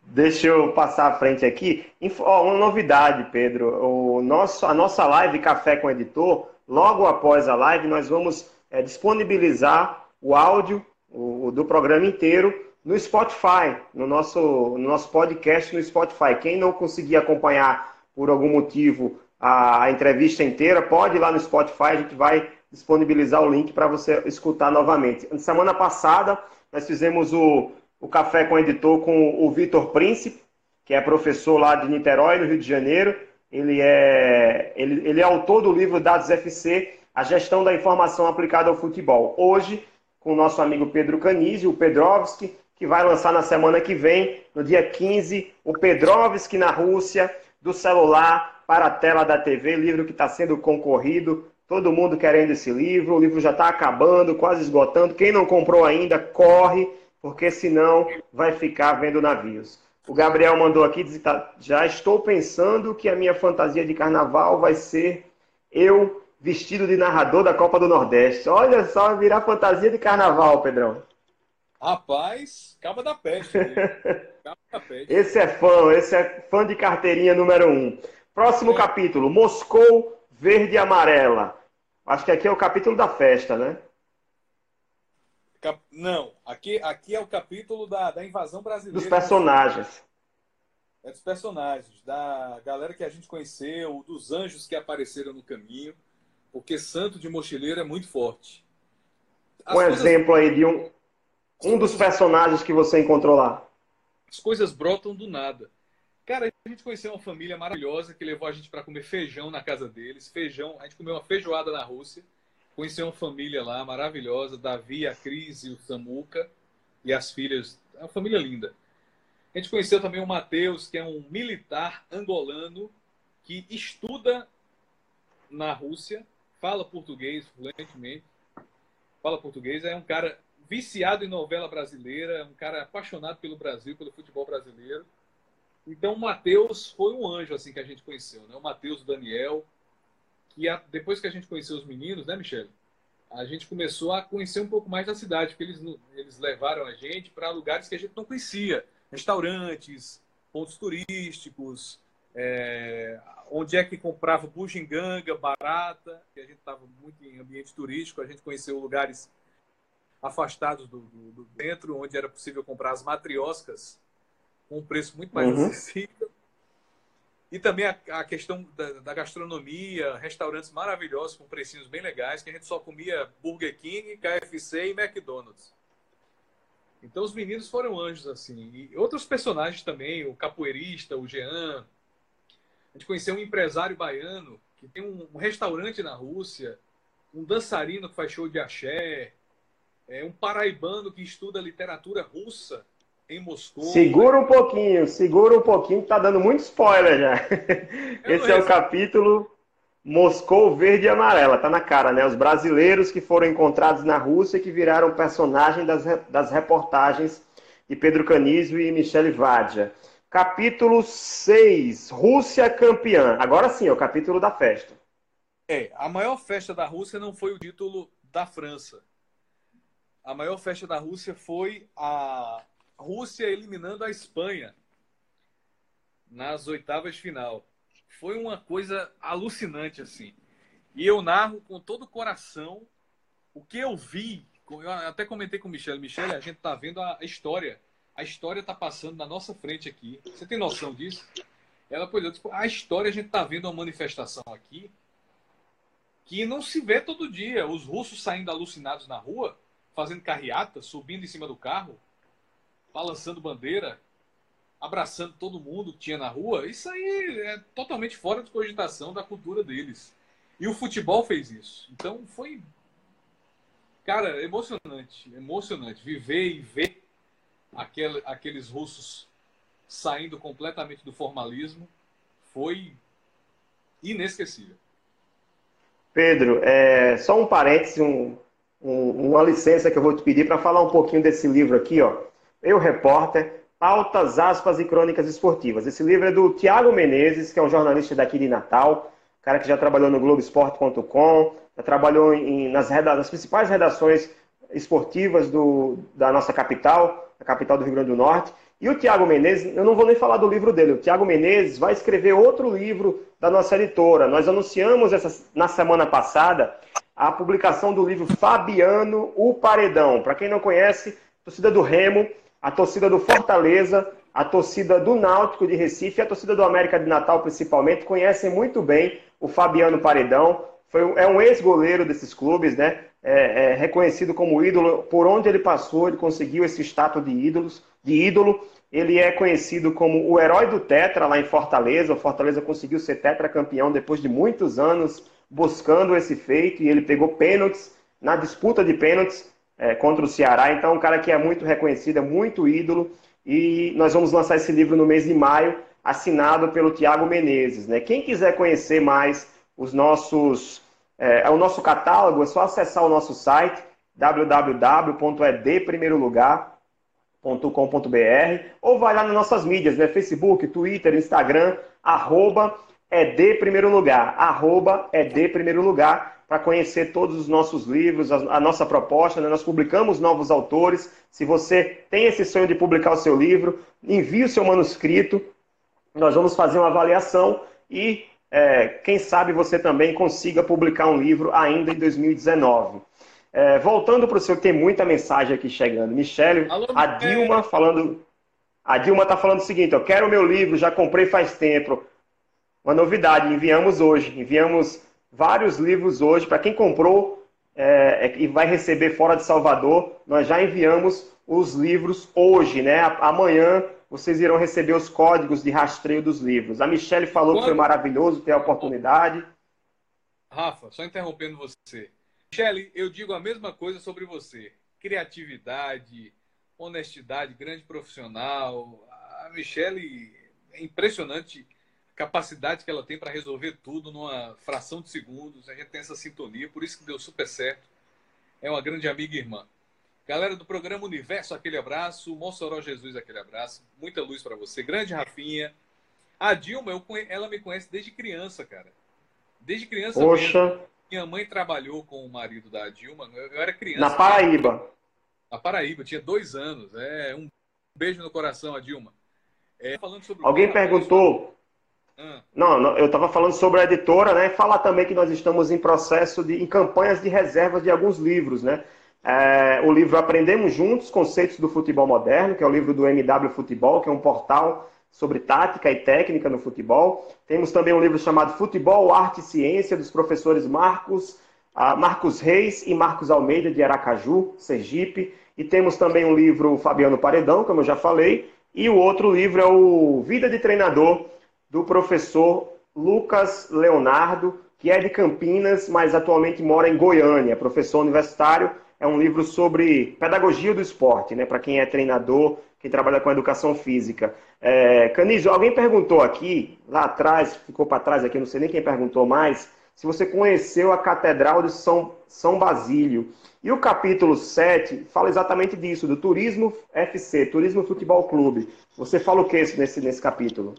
Deixa eu passar à frente aqui. uma novidade, Pedro. O nosso, a nossa live Café com Editor, logo após a live, nós vamos é, disponibilizar o áudio o, do programa inteiro no Spotify, no nosso, no nosso podcast no Spotify. Quem não conseguir acompanhar por algum motivo a, entrevista inteira, pode ir lá no Spotify, a gente vai disponibilizar o link para você escutar novamente. Semana passada, nós fizemos o, o Café com o Editor com o Vitor Príncipe, que é professor lá de Niterói, no Rio de Janeiro. Ele é, ele, ele é autor do livro Dados FC, a gestão da informação aplicada ao futebol. Hoje, com o nosso amigo Pedro Canizzi, o Pedrovski, que vai lançar na semana que vem, no dia 15, o Pedrovski na Rússia, do celular para a tela da TV, livro que está sendo concorrido, todo mundo querendo esse livro, o livro já está acabando, quase esgotando. Quem não comprou ainda, corre, porque senão vai ficar vendo navios. O Gabriel mandou aqui, diz, tá, já estou pensando que a minha fantasia de carnaval vai ser eu vestido de narrador da Copa do Nordeste. Olha só, virar fantasia de carnaval, Pedrão.
Rapaz, caba da peste.
caba da peste. Esse é fã, esse é fã de carteirinha número um. Próximo é. capítulo, Moscou Verde e Amarela. Acho que aqui é o capítulo da festa, né?
Cap... Não, aqui, aqui é o capítulo da, da invasão brasileira.
Dos personagens.
É dos personagens, da galera que a gente conheceu, dos anjos que apareceram no caminho porque santo de mochileiro é muito forte.
As um coisas... exemplo aí de um, um dos personagens que você encontrou lá.
As coisas brotam do nada. A gente conheceu uma família maravilhosa que levou a gente para comer feijão na casa deles. Feijão, a gente comeu uma feijoada na Rússia. Conheceu uma família lá maravilhosa, Davi, a Cris e o Samuca e as filhas. É uma família linda. A gente conheceu também o Matheus, que é um militar angolano que estuda na Rússia fala português fluentemente, fala português, é um cara viciado em novela brasileira, um cara apaixonado pelo Brasil, pelo futebol brasileiro. Então, o Matheus foi um anjo assim que a gente conheceu, né? O Matheus, o Daniel, que a, depois que a gente conheceu os meninos, né, Michele? A gente começou a conhecer um pouco mais da cidade, porque eles, eles levaram a gente para lugares que a gente não conhecia, restaurantes, pontos turísticos, é, onde é que comprava bugiganga, barata, que a gente estava muito em ambiente turístico, a gente conheceu lugares afastados do, do, do centro, onde era possível comprar as matrioscas com um preço muito mais uhum. acessível. E também a, a questão da, da, gastronomia, restaurantes maravilhosos com precinhos bem legais, que a gente só comia Burger King, KFC e McDonald's. Então os meninos foram anjos assim. E outros personagens também, o capoeirista, o Jean, a gente conheceu um empresário baiano que tem um, um restaurante na Rússia, um dançarino que faz show de axé, é, um paraibano que estuda literatura russa em Moscou.
Segura um pouquinho, segura um pouquinho, que tá dando muito spoiler já. Esse é o capítulo Moscou Verde e Amarela, tá na cara, né? Os brasileiros que foram encontrados na Rússia e que viraram personagem das, das reportagens de Pedro Canísio e Michele Vadia. Capítulo 6, Rússia campeã. Agora sim, é o capítulo da festa.
É, a maior festa da Rússia não foi o título da França. A maior festa da Rússia foi a Rússia eliminando a Espanha nas oitavas de final. Foi uma coisa alucinante, assim. E eu narro com todo o coração o que eu vi. Eu até comentei com o Michele. Michele, a gente tá vendo a história a história está passando na nossa frente aqui. Você tem noção disso? Ela, é, tipo, a história, a gente está vendo uma manifestação aqui que não se vê todo dia. Os russos saindo alucinados na rua, fazendo carreata, subindo em cima do carro, balançando bandeira. abraçando todo mundo que tinha na rua, isso aí é totalmente fora de cogitação da cultura deles. E o futebol fez isso. Então foi, cara, emocionante, emocionante viver e ver aquele, aqueles russos saindo completamente do formalismo foi inesquecível.
Pedro, é, só um parênteses, um, um, uma licença que eu vou te pedir para falar um pouquinho desse livro aqui, ó. Eu, repórter, Pautas, Aspas e Crônicas Esportivas. Esse livro é do Tiago Menezes, que é um jornalista daqui de Natal, cara que já trabalhou no Globoesporte.com, já trabalhou em, nas, reda nas principais redações esportivas do, da nossa capital, a capital do Rio Grande do Norte. E o Tiago Menezes, eu não vou nem falar do livro dele, o Tiago Menezes vai escrever outro livro da nossa editora. Nós anunciamos essa, na semana passada a publicação do livro Fabiano, o Paredão. Para quem não conhece, torcida do Remo a torcida do Fortaleza, a torcida do Náutico de Recife a torcida do América de Natal, principalmente, conhecem muito bem o Fabiano Paredão. Foi, é um ex-goleiro desses clubes, né? É, é reconhecido como ídolo. Por onde ele passou, ele conseguiu esse status de, ídolos, de ídolo. Ele é conhecido como o herói do Tetra lá em Fortaleza. O Fortaleza conseguiu ser tetracampeão depois de muitos anos buscando esse feito e ele pegou pênaltis na disputa de pênaltis é, contra o Ceará. Então, um cara que é muito reconhecido, é muito ídolo. E nós vamos lançar esse livro no mês de maio, assinado pelo Tiago Menezes. Né? Quem quiser conhecer mais os nossos, é, o nosso catálogo, é só acessar o nosso site www.edprimeirolugar.com.br ou vai lá nas nossas mídias, né? Facebook, Twitter, Instagram, arroba é de primeiro lugar, arroba é de primeiro lugar para conhecer todos os nossos livros, a, a nossa proposta. Né? Nós publicamos novos autores. Se você tem esse sonho de publicar o seu livro, envie o seu manuscrito. Nós vamos fazer uma avaliação e, é, quem sabe, você também consiga publicar um livro ainda em 2019. É, voltando para o seu, tem muita mensagem aqui chegando. Michele, a Dilma falando. A Dilma está falando o seguinte: eu quero o meu livro, já comprei faz tempo. Uma novidade, enviamos hoje. Enviamos vários livros hoje. Para quem comprou é, é, e vai receber fora de Salvador, nós já enviamos os livros hoje, né? Amanhã vocês irão receber os códigos de rastreio dos livros. A Michelle falou Quando... que foi maravilhoso ter a oportunidade.
Rafa, só interrompendo você. Michelle, eu digo a mesma coisa sobre você. Criatividade, honestidade, grande profissional. A Michelle é impressionante capacidade que ela tem para resolver tudo numa fração de segundos. A gente tem essa sintonia, por isso que deu super certo. É uma grande amiga e irmã. Galera do programa Universo, aquele abraço. Mossoró Jesus, aquele abraço. Muita luz para você. Grande Rafinha. A Dilma, eu, ela me conhece desde criança, cara. Desde criança
Poxa.
Mesmo. Minha mãe trabalhou com o marido da Dilma. Eu, eu era criança.
Na Paraíba.
Na Paraíba, tinha dois anos. É, um beijo no coração, a Dilma. É,
falando sobre Alguém perguntou não, não, eu estava falando sobre a editora, né? Falar também que nós estamos em processo de em campanhas de reserva de alguns livros, né? É, o livro Aprendemos Juntos, Conceitos do Futebol Moderno, que é o livro do MW Futebol, que é um portal sobre tática e técnica no futebol. Temos também um livro chamado Futebol, Arte e Ciência, dos professores Marcos, uh, Marcos Reis e Marcos Almeida, de Aracaju, Sergipe. E temos também um livro Fabiano Paredão, como eu já falei. E o outro livro é o Vida de Treinador, do professor Lucas Leonardo, que é de Campinas, mas atualmente mora em Goiânia, professor universitário. É um livro sobre pedagogia do esporte, né? Para quem é treinador, quem trabalha com educação física. É, Canizo, alguém perguntou aqui, lá atrás, ficou para trás aqui, não sei nem quem perguntou mais, se você conheceu a Catedral de São, São Basílio. E o capítulo 7 fala exatamente disso, do Turismo FC, Turismo Futebol Clube. Você fala o que nesse, nesse capítulo?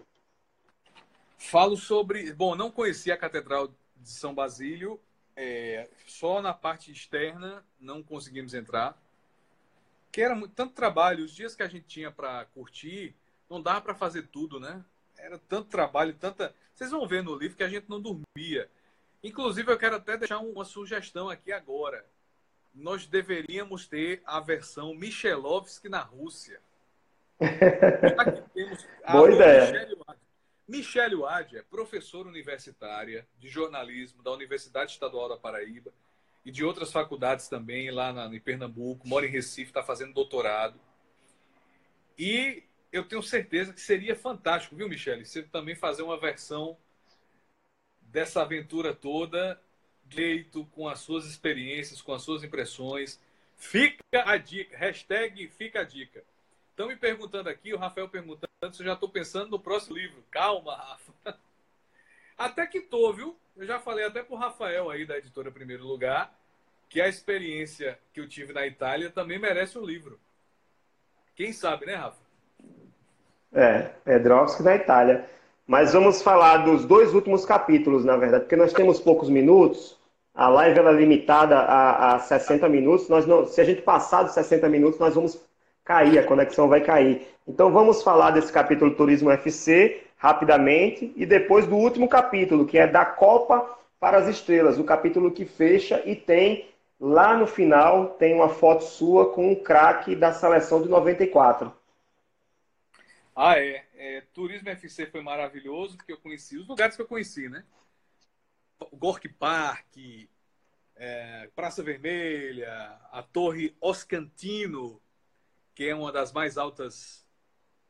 Falo sobre. Bom, não conhecia a Catedral de São Basílio, é, só na parte externa não conseguimos entrar. Que era muito, tanto trabalho, os dias que a gente tinha para curtir, não dava para fazer tudo, né? Era tanto trabalho, tanta. Vocês vão ver no livro que a gente não dormia. Inclusive, eu quero até deixar uma sugestão aqui agora. Nós deveríamos ter a versão Michelovski na Rússia.
Aqui temos a Boa ideia.
Michele Wade é professora universitária de jornalismo da Universidade Estadual da Paraíba e de outras faculdades também lá na, em Pernambuco, mora em Recife, está fazendo doutorado. E eu tenho certeza que seria fantástico, viu, Michele? Você também fazer uma versão dessa aventura toda, jeito, com as suas experiências, com as suas impressões. Fica a dica, hashtag fica a dica. Estão me perguntando aqui, o Rafael perguntando se eu já estou pensando no próximo livro. Calma, Rafa. Até que tô, viu? Eu já falei até pro Rafael aí da editora Primeiro Lugar que a experiência que eu tive na Itália também merece um livro. Quem sabe, né, Rafa?
É, Pedrovski na Itália. Mas vamos falar dos dois últimos capítulos, na verdade, porque nós temos poucos minutos. A live ela é limitada a, a 60 minutos. Nós não, se a gente passar dos 60 minutos, nós vamos cair, a conexão vai cair. Então vamos falar desse capítulo Turismo FC rapidamente e depois do último capítulo, que é da Copa para as Estrelas, o capítulo que fecha e tem lá no final tem uma foto sua com um craque da seleção de 94.
Ah, é. é. Turismo FC foi maravilhoso, porque eu conheci os lugares que eu conheci, né? Gorky Park, é, Praça Vermelha, a Torre Oscantino, que é uma das mais altas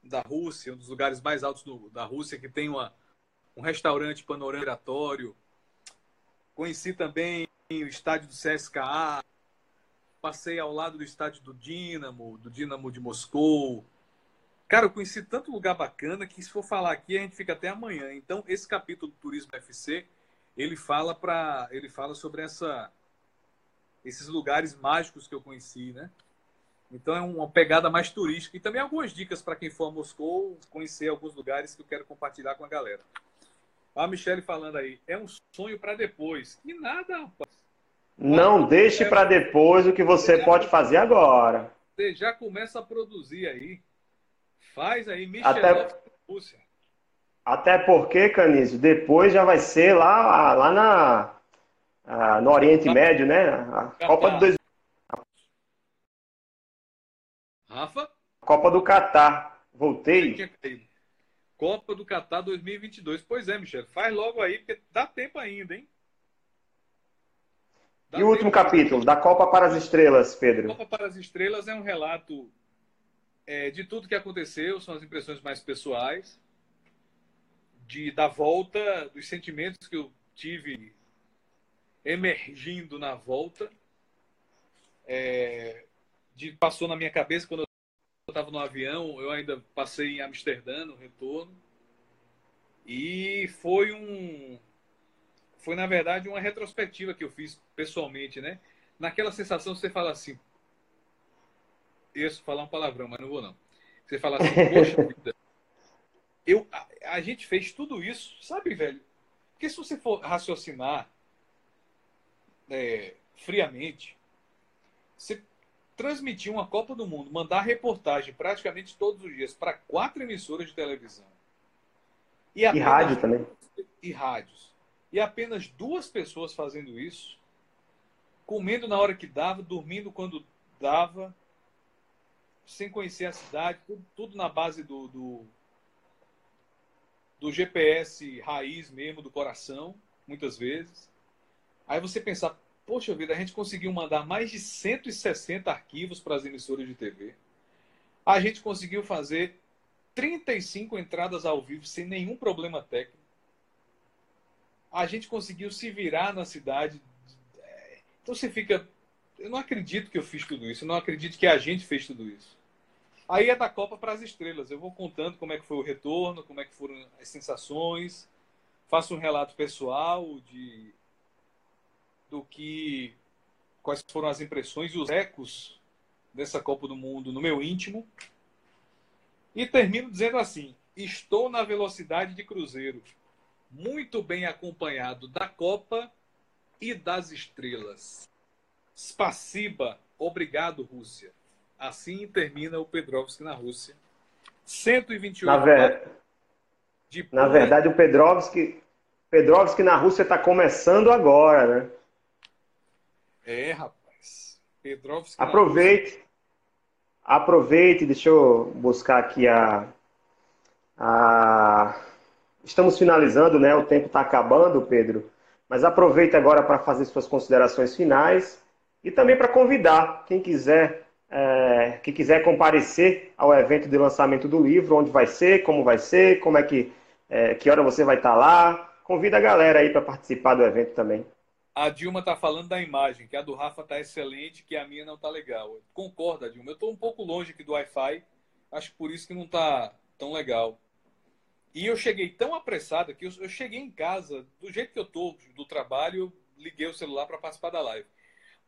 da Rússia, um dos lugares mais altos do, da Rússia, que tem uma, um restaurante panorâmico. Conheci também o estádio do CSKA, passei ao lado do estádio do Dinamo, do Dinamo de Moscou. Cara, eu conheci tanto lugar bacana que se for falar aqui a gente fica até amanhã. Então, esse capítulo do Turismo FC, ele fala para, ele fala sobre essa esses lugares mágicos que eu conheci, né? Então é uma pegada mais turística. E também algumas dicas para quem for a Moscou, conhecer alguns lugares que eu quero compartilhar com a galera. A Michelle falando aí, é um sonho para depois. E nada, rapaz.
Não deixe para depois o que você pode fazer agora.
Você já começa a produzir aí. Faz aí, Michelle Até... Rússia.
Até porque, Canísio, depois já vai ser lá, lá na, no Oriente Médio, né? A Copa de dois
Rafa?
Copa do Catar. Voltei.
Copa do Catar 2022. Pois é, Michel. Faz logo aí, porque dá tempo ainda, hein?
Dá e o último capítulo, da Copa para as Estrelas, Pedro?
Copa para as Estrelas é um relato é, de tudo que aconteceu, são as impressões mais pessoais, de da volta, dos sentimentos que eu tive emergindo na volta. É, de, passou na minha cabeça quando eu estava no avião, eu ainda passei em Amsterdã no retorno. E foi um foi na verdade uma retrospectiva que eu fiz pessoalmente, né? Naquela sensação você fala assim, isso falar um palavrão, mas não vou não. Você fala assim, poxa vida, eu a, a gente fez tudo isso, sabe, velho? Porque se você for raciocinar é, friamente, você transmitir uma Copa do Mundo, mandar reportagem praticamente todos os dias para quatro emissoras de televisão.
E, e rádio também.
E rádios. E apenas duas pessoas fazendo isso, comendo na hora que dava, dormindo quando dava, sem conhecer a cidade, tudo, tudo na base do, do, do GPS raiz mesmo, do coração, muitas vezes. Aí você pensar, Poxa vida, a gente conseguiu mandar mais de 160 arquivos para as emissoras de TV. A gente conseguiu fazer 35 entradas ao vivo sem nenhum problema técnico. A gente conseguiu se virar na cidade. Então você fica. Eu não acredito que eu fiz tudo isso. Eu não acredito que a gente fez tudo isso. Aí é da Copa para as estrelas. Eu vou contando como é que foi o retorno, como é que foram as sensações. Faço um relato pessoal de do que quais foram as impressões e os ecos dessa Copa do Mundo no meu íntimo. E termino dizendo assim: estou na velocidade de cruzeiro, muito bem acompanhado da Copa e das estrelas. Spasiba, obrigado, Rússia. Assim termina o Pedrovski na Rússia. 128
na, ver... de na verdade, o Pedrovski, Pedrovski na Rússia está começando agora, né?
É, rapaz. Pedrovski.
Aproveite. Aproveite, deixa eu buscar aqui a. a... Estamos finalizando, né? O tempo está acabando, Pedro. Mas aproveite agora para fazer suas considerações finais e também para convidar quem quiser é, que quiser comparecer ao evento de lançamento do livro, onde vai ser, como vai ser, como é que, é, que hora você vai estar lá. Convida a galera aí para participar do evento também.
A Dilma tá falando da imagem, que a do Rafa tá excelente, que a minha não tá legal. Concorda, Dilma? Eu tô um pouco longe aqui do Wi-Fi, acho que por isso que não tá tão legal. E eu cheguei tão apressado que eu, cheguei em casa, do jeito que eu tô do trabalho, liguei o celular para participar da live.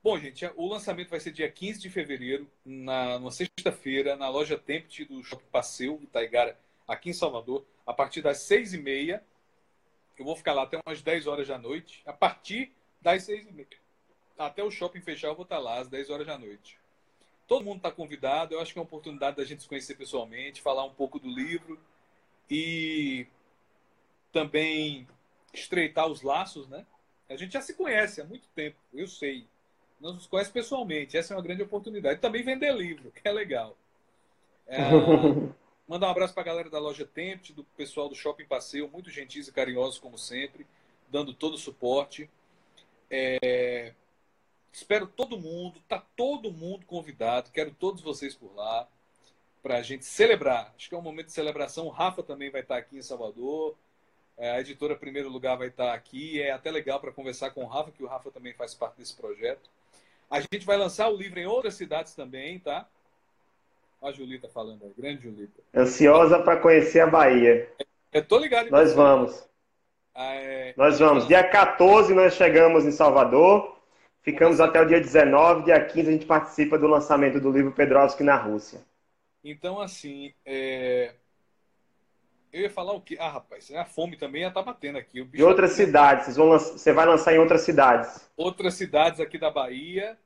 Bom, gente, o lançamento vai ser dia 15 de fevereiro, na, numa sexta-feira, na loja Tempt do Shopping Passeio, Itaigara, aqui em Salvador, a partir das seis e meia. Eu vou ficar lá até umas 10 horas da noite. A partir das seis e meia. Até o shopping fechar, eu vou estar lá às 10 horas da noite. Todo mundo está convidado. Eu acho que é uma oportunidade da gente se conhecer pessoalmente, falar um pouco do livro e também estreitar os laços, né? A gente já se conhece há muito tempo, eu sei não nos conhece pessoalmente. Essa é uma grande oportunidade. Também vender livro, que é legal. É, mandar um abraço para a galera da loja Tempt, do pessoal do Shopping Passeio, muito gentis e carinhosos, como sempre, dando todo o suporte. É, espero todo mundo, tá todo mundo convidado, quero todos vocês por lá, para a gente celebrar. Acho que é um momento de celebração. O Rafa também vai estar aqui em Salvador. É, a editora Primeiro Lugar vai estar aqui. É até legal para conversar com o Rafa, que o Rafa também faz parte desse projeto. A gente vai lançar o livro em outras cidades também, tá? A Julita falando aí, grande Julita.
Ansiosa para conhecer a Bahia.
Eu tô ligado.
Nós você. vamos. Ah, é... Nós vamos. Dia 14 nós chegamos em Salvador. Ficamos até o dia 19. Dia 15 a gente participa do lançamento do livro Pedrovski na Rússia.
Então, assim, é... eu ia falar o quê? Ah, rapaz, a fome também já tá batendo aqui.
De outras tá... cidades. Vocês vão lançar... Você vai lançar em outras cidades.
Outras cidades aqui da Bahia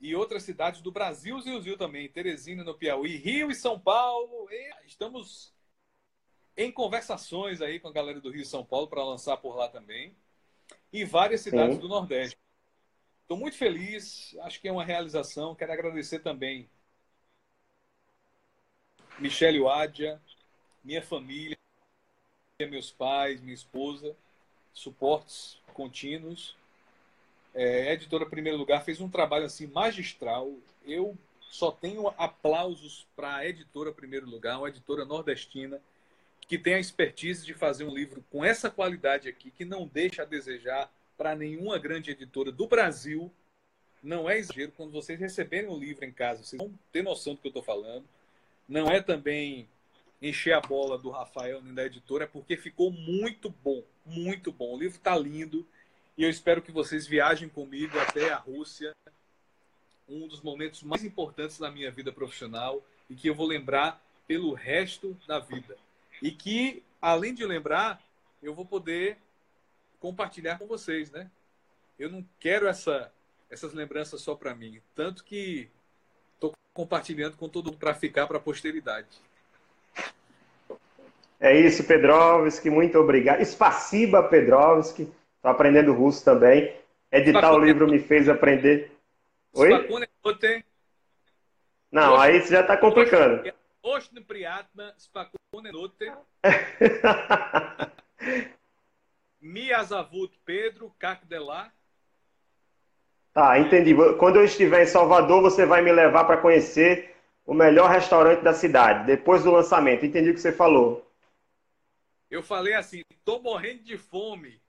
e outras cidades do Brasil, Zil também, Teresina no Piauí, Rio e São Paulo. E estamos em conversações aí com a galera do Rio e São Paulo para lançar por lá também. E várias cidades Sim. do Nordeste. Estou muito feliz, acho que é uma realização. Quero agradecer também Michele Wadia, minha família, meus pais, minha esposa, suportes contínuos é, a editora Primeiro Lugar fez um trabalho assim magistral. Eu só tenho aplausos para a editora Primeiro Lugar, uma editora nordestina que tem a expertise de fazer um livro com essa qualidade aqui, que não deixa a desejar para nenhuma grande editora do Brasil. Não é exagero quando vocês receberem o livro em casa, vocês vão ter noção do que eu estou falando. Não é também encher a bola do Rafael nem da editora, é porque ficou muito bom, muito bom. O livro está lindo. E eu espero que vocês viajem comigo até a Rússia, um dos momentos mais importantes da minha vida profissional e que eu vou lembrar pelo resto da vida e que, além de lembrar, eu vou poder compartilhar com vocês, né? Eu não quero essa, essas lembranças só para mim, tanto que estou compartilhando com todo mundo para ficar para a posteridade.
É isso, Pedrovski, muito obrigado. Espaciba, Pedrovski, estou aprendendo russo também. Editar o livro me fez aprender. Oi? É não, aí você já está complicando.
Mia Miazavut Pedro Cacdelá.
Tá, entendi. Quando eu estiver em Salvador, você vai me levar para conhecer o melhor restaurante da cidade, depois do lançamento. Entendi o que você falou.
Eu falei assim, tô morrendo de fome.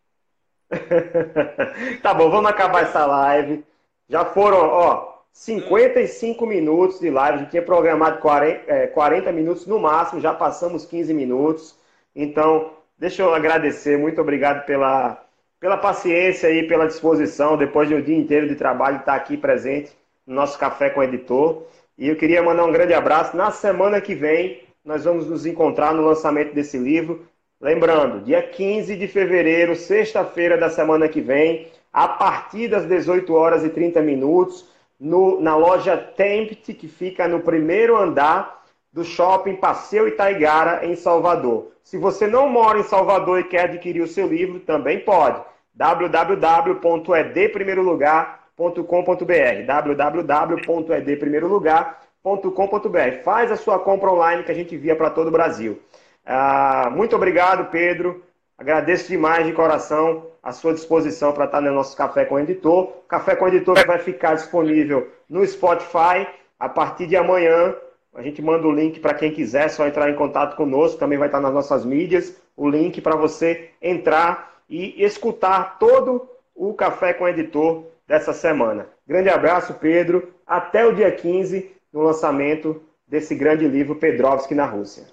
tá bom, vamos acabar essa live. Já foram, ó, 55 minutos de live. A gente tinha programado 40, é, 40 minutos no máximo, já passamos 15 minutos. Então, deixa eu agradecer. Muito obrigado pela, pela paciência e pela disposição, depois de um dia inteiro de trabalho, estar aqui presente no nosso Café com o Editor. E eu queria mandar um grande abraço. Na semana que vem, nós vamos nos encontrar no lançamento desse livro. Lembrando, dia 15 de fevereiro, sexta-feira da semana que vem, a partir das 18 horas e 30 minutos, no, na loja Tempt, que fica no primeiro andar do shopping Passeio Itaigara, em Salvador. Se você não mora em Salvador e quer adquirir o seu livro, também pode. www.edprimeirolugar.com.br www.edprimeirolugar.com.br Faz a sua compra online que a gente envia para todo o Brasil. Ah, muito obrigado, Pedro. Agradeço demais de coração a sua disposição para estar no nosso Café com o Editor. O Café com o Editor vai ficar disponível no Spotify, a partir de amanhã, a gente manda o link para quem quiser, só entrar em contato conosco, também vai estar nas nossas mídias, o link para você entrar e escutar todo o Café com o Editor dessa semana. Grande abraço, Pedro. Até o dia 15, no lançamento desse grande livro Pedrovski na Rússia.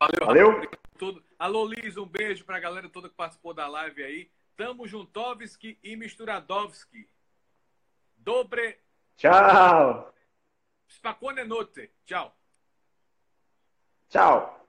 Valeu. Valeu? Alô, Liz, um beijo para a galera toda que participou da live aí. Tamo Juntovski e Misturadovski. Dobre.
Tchau.
Spakone note. Tchau.
Tchau.